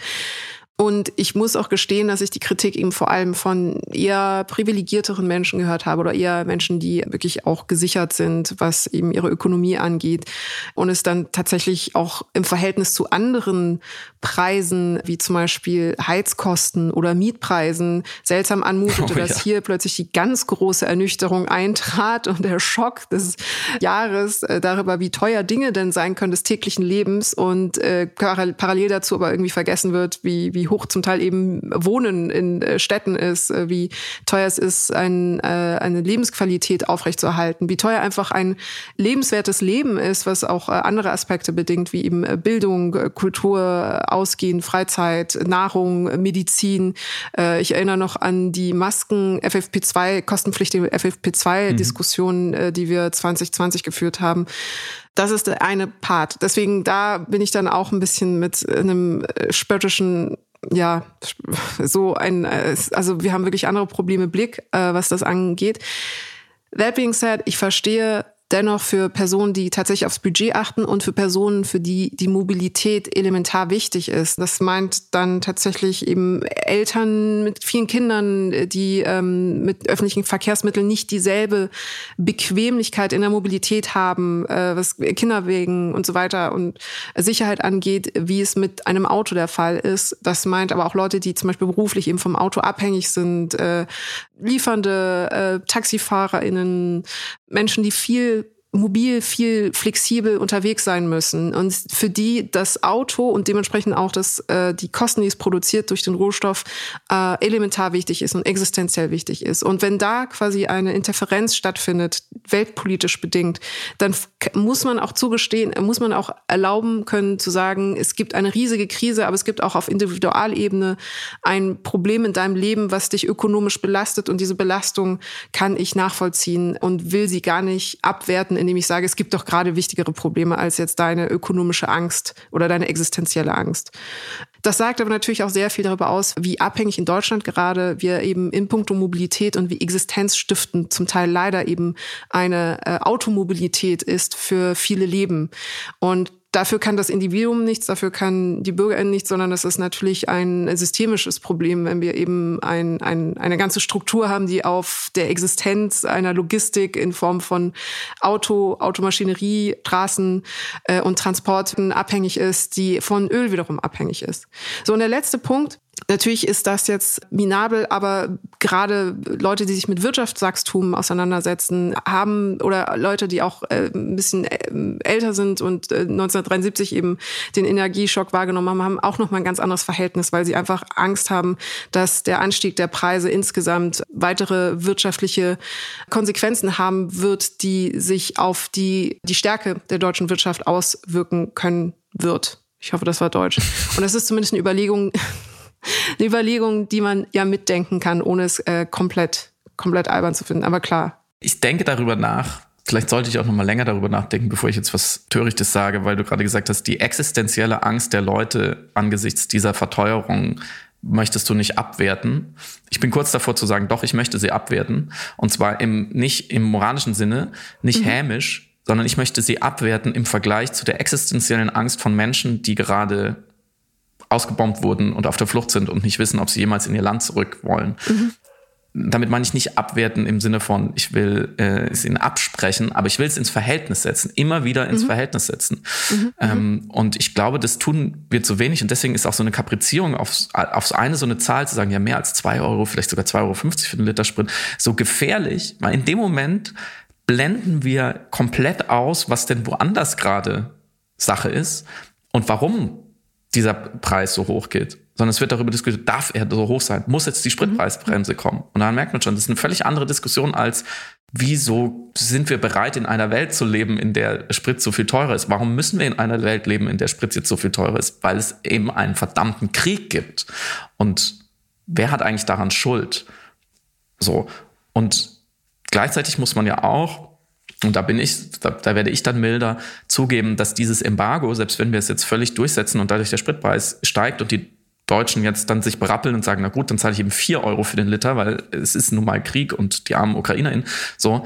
Und ich muss auch gestehen, dass ich die Kritik eben vor allem von eher privilegierteren Menschen gehört habe oder eher Menschen, die wirklich auch gesichert sind, was eben ihre Ökonomie angeht. Und es dann tatsächlich auch im Verhältnis zu anderen Preisen, wie zum Beispiel Heizkosten oder Mietpreisen, seltsam anmutete, (laughs) oh, ja. dass hier plötzlich die ganz große Ernüchterung eintrat und der Schock des Jahres äh, darüber, wie teuer Dinge denn sein können des täglichen Lebens und äh, parallel dazu aber irgendwie vergessen wird, wie, wie hoch zum Teil eben Wohnen in äh, Städten ist, äh, wie teuer es ist, ein, äh, eine Lebensqualität aufrechtzuerhalten, wie teuer einfach ein lebenswertes Leben ist, was auch andere Aspekte bedingt, wie eben Bildung, Kultur, Ausgehen, Freizeit, Nahrung, Medizin. Ich erinnere noch an die Masken FFP2, kostenpflichtige FFP2-Diskussionen, mhm. die wir 2020 geführt haben. Das ist der eine Part. Deswegen da bin ich dann auch ein bisschen mit einem spöttischen ja, so ein, also wir haben wirklich andere Probleme Blick, äh, was das angeht. That being said, ich verstehe dennoch für Personen, die tatsächlich aufs Budget achten und für Personen, für die die Mobilität elementar wichtig ist. Das meint dann tatsächlich eben Eltern mit vielen Kindern, die ähm, mit öffentlichen Verkehrsmitteln nicht dieselbe Bequemlichkeit in der Mobilität haben, äh, was Kinderwegen und so weiter und Sicherheit angeht, wie es mit einem Auto der Fall ist. Das meint aber auch Leute, die zum Beispiel beruflich eben vom Auto abhängig sind, äh, liefernde äh, TaxifahrerInnen, Menschen, die viel mobil viel flexibel unterwegs sein müssen und für die das Auto und dementsprechend auch das, äh, die Kosten, die es produziert durch den Rohstoff, äh, elementar wichtig ist und existenziell wichtig ist. Und wenn da quasi eine Interferenz stattfindet, weltpolitisch bedingt, dann muss man auch zugestehen, muss man auch erlauben können zu sagen, es gibt eine riesige Krise, aber es gibt auch auf Individualebene ein Problem in deinem Leben, was dich ökonomisch belastet und diese Belastung kann ich nachvollziehen und will sie gar nicht abwerten indem ich sage, es gibt doch gerade wichtigere Probleme als jetzt deine ökonomische Angst oder deine existenzielle Angst. Das sagt aber natürlich auch sehr viel darüber aus, wie abhängig in Deutschland gerade wir eben in puncto Mobilität und wie existenzstiftend zum Teil leider eben eine äh, Automobilität ist für viele Leben. Und Dafür kann das Individuum nichts, dafür kann die Bürgerin nichts, sondern das ist natürlich ein systemisches Problem, wenn wir eben ein, ein, eine ganze Struktur haben, die auf der Existenz einer Logistik in Form von Auto, Automaschinerie, Straßen äh, und Transporten abhängig ist, die von Öl wiederum abhängig ist. So, und der letzte Punkt, Natürlich ist das jetzt minabel, aber gerade Leute, die sich mit Wirtschaftswachstum auseinandersetzen, haben oder Leute, die auch äh, ein bisschen äh, älter sind und 1973 äh, eben den Energieschock wahrgenommen haben, haben auch noch mal ein ganz anderes Verhältnis, weil sie einfach Angst haben, dass der Anstieg der Preise insgesamt weitere wirtschaftliche Konsequenzen haben wird, die sich auf die die Stärke der deutschen Wirtschaft auswirken können wird. Ich hoffe, das war Deutsch. Und das ist zumindest eine Überlegung, (laughs) eine Überlegung, die man ja mitdenken kann, ohne es äh, komplett, komplett albern zu finden. Aber klar. Ich denke darüber nach. Vielleicht sollte ich auch noch mal länger darüber nachdenken, bevor ich jetzt was Törichtes sage, weil du gerade gesagt hast, die existenzielle Angst der Leute angesichts dieser Verteuerung möchtest du nicht abwerten. Ich bin kurz davor zu sagen, doch, ich möchte sie abwerten. Und zwar im, nicht im moralischen Sinne, nicht mhm. hämisch, sondern ich möchte sie abwerten im Vergleich zu der existenziellen Angst von Menschen, die gerade ausgebombt wurden und auf der Flucht sind und nicht wissen, ob sie jemals in ihr Land zurück wollen. Mhm. Damit meine ich nicht abwerten im Sinne von, ich will äh, es ihnen absprechen, aber ich will es ins Verhältnis setzen, immer wieder ins mhm. Verhältnis setzen. Mhm. Ähm, und ich glaube, das tun wir zu wenig und deswegen ist auch so eine Kaprizierung aufs, aufs eine so eine Zahl zu sagen, ja mehr als zwei Euro, vielleicht sogar 2,50 Euro für den Liter Sprit, so gefährlich, weil in dem Moment blenden wir komplett aus, was denn woanders gerade Sache ist und warum dieser Preis so hoch geht, sondern es wird darüber diskutiert, darf er so hoch sein? Muss jetzt die Spritpreisbremse kommen? Und dann merkt man schon, das ist eine völlig andere Diskussion als, wieso sind wir bereit, in einer Welt zu leben, in der Sprit so viel teurer ist? Warum müssen wir in einer Welt leben, in der Sprit jetzt so viel teurer ist? Weil es eben einen verdammten Krieg gibt. Und wer hat eigentlich daran Schuld? So. Und gleichzeitig muss man ja auch und da bin ich, da, da, werde ich dann milder zugeben, dass dieses Embargo, selbst wenn wir es jetzt völlig durchsetzen und dadurch der Spritpreis steigt und die Deutschen jetzt dann sich berappeln und sagen, na gut, dann zahle ich eben vier Euro für den Liter, weil es ist nun mal Krieg und die armen UkrainerInnen, so,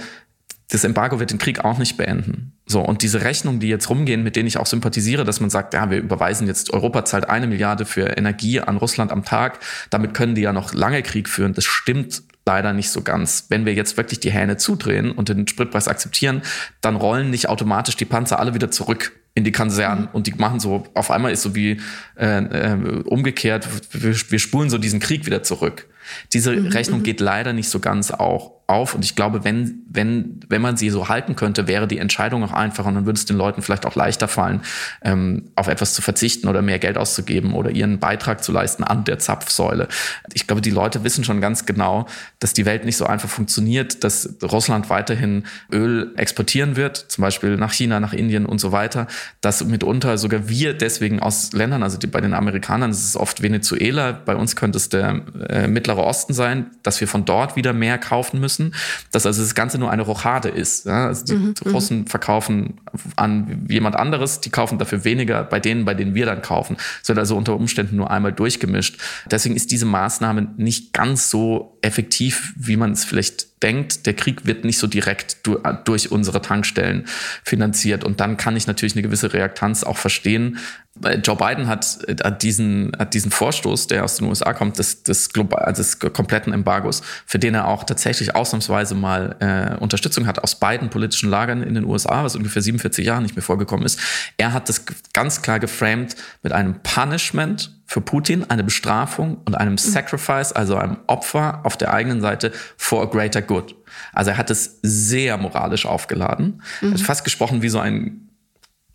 das Embargo wird den Krieg auch nicht beenden. So, und diese Rechnungen, die jetzt rumgehen, mit denen ich auch sympathisiere, dass man sagt, ja, wir überweisen jetzt, Europa zahlt eine Milliarde für Energie an Russland am Tag, damit können die ja noch lange Krieg führen. Das stimmt leider nicht so ganz. Wenn wir jetzt wirklich die Hähne zudrehen und den Spritpreis akzeptieren, dann rollen nicht automatisch die Panzer alle wieder zurück in die Kasernen mhm. und die machen so, auf einmal ist so wie äh, äh, umgekehrt, wir, wir spulen so diesen Krieg wieder zurück. Diese mhm, Rechnung mhm. geht leider nicht so ganz auch auf. Und ich glaube, wenn, wenn, wenn man sie so halten könnte, wäre die Entscheidung auch einfacher und dann würde es den Leuten vielleicht auch leichter fallen, ähm, auf etwas zu verzichten oder mehr Geld auszugeben oder ihren Beitrag zu leisten an der Zapfsäule. Ich glaube, die Leute wissen schon ganz genau, dass die Welt nicht so einfach funktioniert, dass Russland weiterhin Öl exportieren wird, zum Beispiel nach China, nach Indien und so weiter, dass mitunter sogar wir deswegen aus Ländern, also die, bei den Amerikanern ist es oft Venezuela, bei uns könnte es der äh, Mittlere Osten sein, dass wir von dort wieder mehr kaufen müssen müssen, dass also das Ganze nur eine Rochade ist. Ja? Also die mhm, mhm, Russen verkaufen an jemand anderes, die kaufen dafür weniger bei denen, bei denen wir dann kaufen. Es wird also unter Umständen nur einmal durchgemischt. Deswegen ist diese Maßnahme nicht ganz so effektiv, wie man es vielleicht denkt. Der Krieg wird nicht so direkt durch unsere Tankstellen finanziert. Und dann kann ich natürlich eine gewisse Reaktanz auch verstehen, Joe Biden hat, hat, diesen, hat diesen Vorstoß, der aus den USA kommt, des, des, also des kompletten Embargos, für den er auch tatsächlich ausnahmsweise mal äh, Unterstützung hat aus beiden politischen Lagern in den USA, was ungefähr 47 Jahre nicht mehr vorgekommen ist. Er hat das ganz klar geframed mit einem Punishment für Putin eine Bestrafung und einem Sacrifice, also einem Opfer auf der eigenen Seite for a greater good. Also er hat es sehr moralisch aufgeladen. Er hat fast gesprochen wie so ein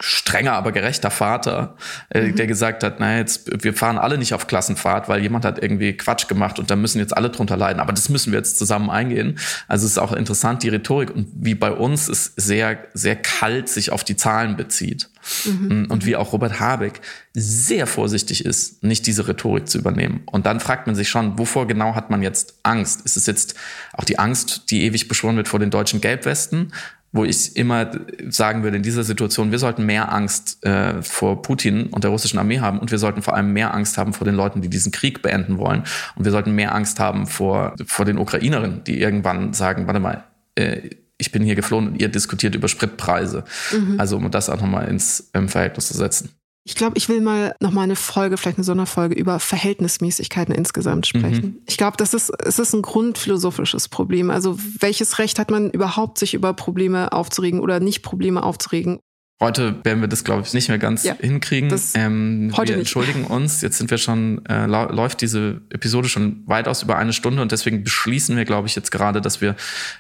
strenger, aber gerechter Vater, äh, mhm. der gesagt hat, naja, jetzt, wir fahren alle nicht auf Klassenfahrt, weil jemand hat irgendwie Quatsch gemacht und da müssen jetzt alle drunter leiden. Aber das müssen wir jetzt zusammen eingehen. Also es ist auch interessant, die Rhetorik und wie bei uns es sehr, sehr kalt sich auf die Zahlen bezieht. Mhm. Und wie auch Robert Habeck sehr vorsichtig ist, nicht diese Rhetorik zu übernehmen. Und dann fragt man sich schon, wovor genau hat man jetzt Angst? Ist es jetzt auch die Angst, die ewig beschworen wird vor den deutschen Gelbwesten? Wo ich immer sagen würde, in dieser Situation, wir sollten mehr Angst äh, vor Putin und der russischen Armee haben und wir sollten vor allem mehr Angst haben vor den Leuten, die diesen Krieg beenden wollen. Und wir sollten mehr Angst haben vor, vor den Ukrainerinnen, die irgendwann sagen, warte mal, äh, ich bin hier geflohen und ihr diskutiert über Spritpreise. Mhm. Also um das auch nochmal ins ähm, Verhältnis zu setzen. Ich glaube, ich will mal noch mal eine Folge, vielleicht eine Sonderfolge über Verhältnismäßigkeiten insgesamt sprechen. Mhm. Ich glaube, das ist, es ist ein grundphilosophisches Problem. Also welches Recht hat man überhaupt, sich über Probleme aufzuregen oder nicht Probleme aufzuregen? Heute werden wir das, glaube ich, nicht mehr ganz ja, hinkriegen. Ähm, heute wir nicht. entschuldigen uns. Jetzt sind wir schon, äh, läuft diese Episode schon weitaus über eine Stunde und deswegen beschließen wir, glaube ich, jetzt gerade, dass wir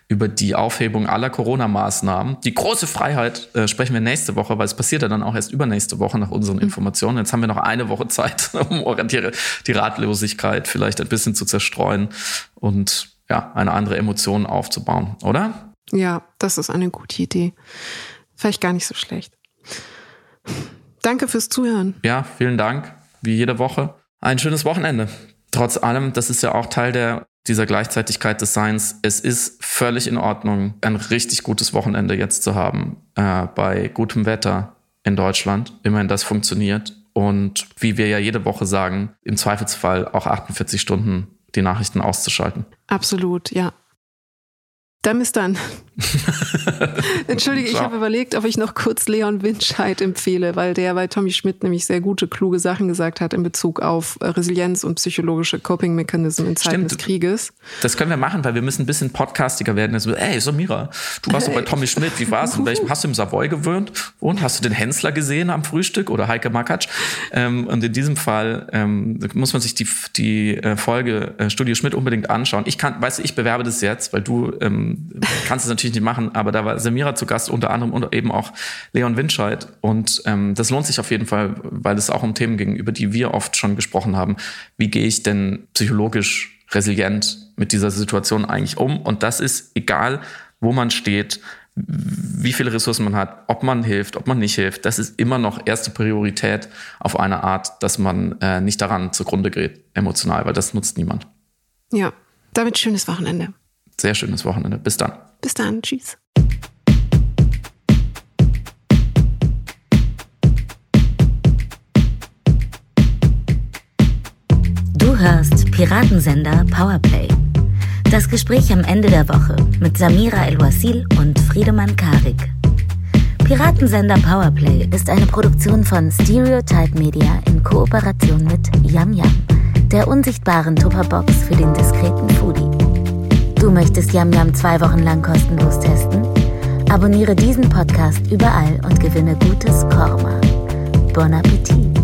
über die Aufhebung aller Corona-Maßnahmen, die große Freiheit, äh, sprechen wir nächste Woche, weil es passiert ja dann auch erst übernächste Woche nach unseren mhm. Informationen. Jetzt haben wir noch eine Woche Zeit, (laughs) um die, die Ratlosigkeit vielleicht ein bisschen zu zerstreuen und ja, eine andere Emotion aufzubauen, oder? Ja, das ist eine gute Idee. Vielleicht gar nicht so schlecht. Danke fürs Zuhören. Ja, vielen Dank. Wie jede Woche. Ein schönes Wochenende. Trotz allem, das ist ja auch Teil der, dieser Gleichzeitigkeit des Seins. Es ist völlig in Ordnung, ein richtig gutes Wochenende jetzt zu haben. Äh, bei gutem Wetter in Deutschland. Immerhin das funktioniert. Und wie wir ja jede Woche sagen, im Zweifelsfall auch 48 Stunden die Nachrichten auszuschalten. Absolut, ja. Dann bis dann. (laughs) Entschuldige, ich habe überlegt, ob ich noch kurz Leon Winscheid empfehle, weil der bei Tommy Schmidt nämlich sehr gute, kluge Sachen gesagt hat in Bezug auf äh, Resilienz und psychologische Coping-Mechanismen in Zeiten Stimmt. des Krieges. Das können wir machen, weil wir müssen ein bisschen podcastiger werden. Also, ey, Samira, du warst doch bei Tommy Schmidt. Wie war's? In welchem hast du im Savoy gewöhnt? Und hast du den Hensler gesehen am Frühstück oder Heike Makatsch? Ähm, und in diesem Fall ähm, muss man sich die, die äh, Folge äh, Studio Schmidt unbedingt anschauen. Ich kann, weißt du, ich bewerbe das jetzt, weil du ähm, kannst es natürlich nicht machen, aber da war Samira zu Gast, unter anderem und eben auch Leon Winscheid. Und ähm, das lohnt sich auf jeden Fall, weil es auch um Themen ging, über die wir oft schon gesprochen haben. Wie gehe ich denn psychologisch resilient mit dieser Situation eigentlich um? Und das ist egal, wo man steht, wie viele Ressourcen man hat, ob man hilft, ob man nicht hilft, das ist immer noch erste Priorität auf eine Art, dass man äh, nicht daran zugrunde gerät, emotional, weil das nutzt niemand. Ja, damit schönes Wochenende sehr schönes Wochenende. Bis dann. Bis dann. Tschüss. Du hörst Piratensender Powerplay. Das Gespräch am Ende der Woche mit Samira El-Wasil und Friedemann Karik. Piratensender Powerplay ist eine Produktion von Stereotype Media in Kooperation mit Yam Yam, der unsichtbaren Tupperbox für den diskreten Foodie. Du möchtest Yam Yam zwei Wochen lang kostenlos testen? Abonniere diesen Podcast überall und gewinne gutes Korma. Bon Appetit!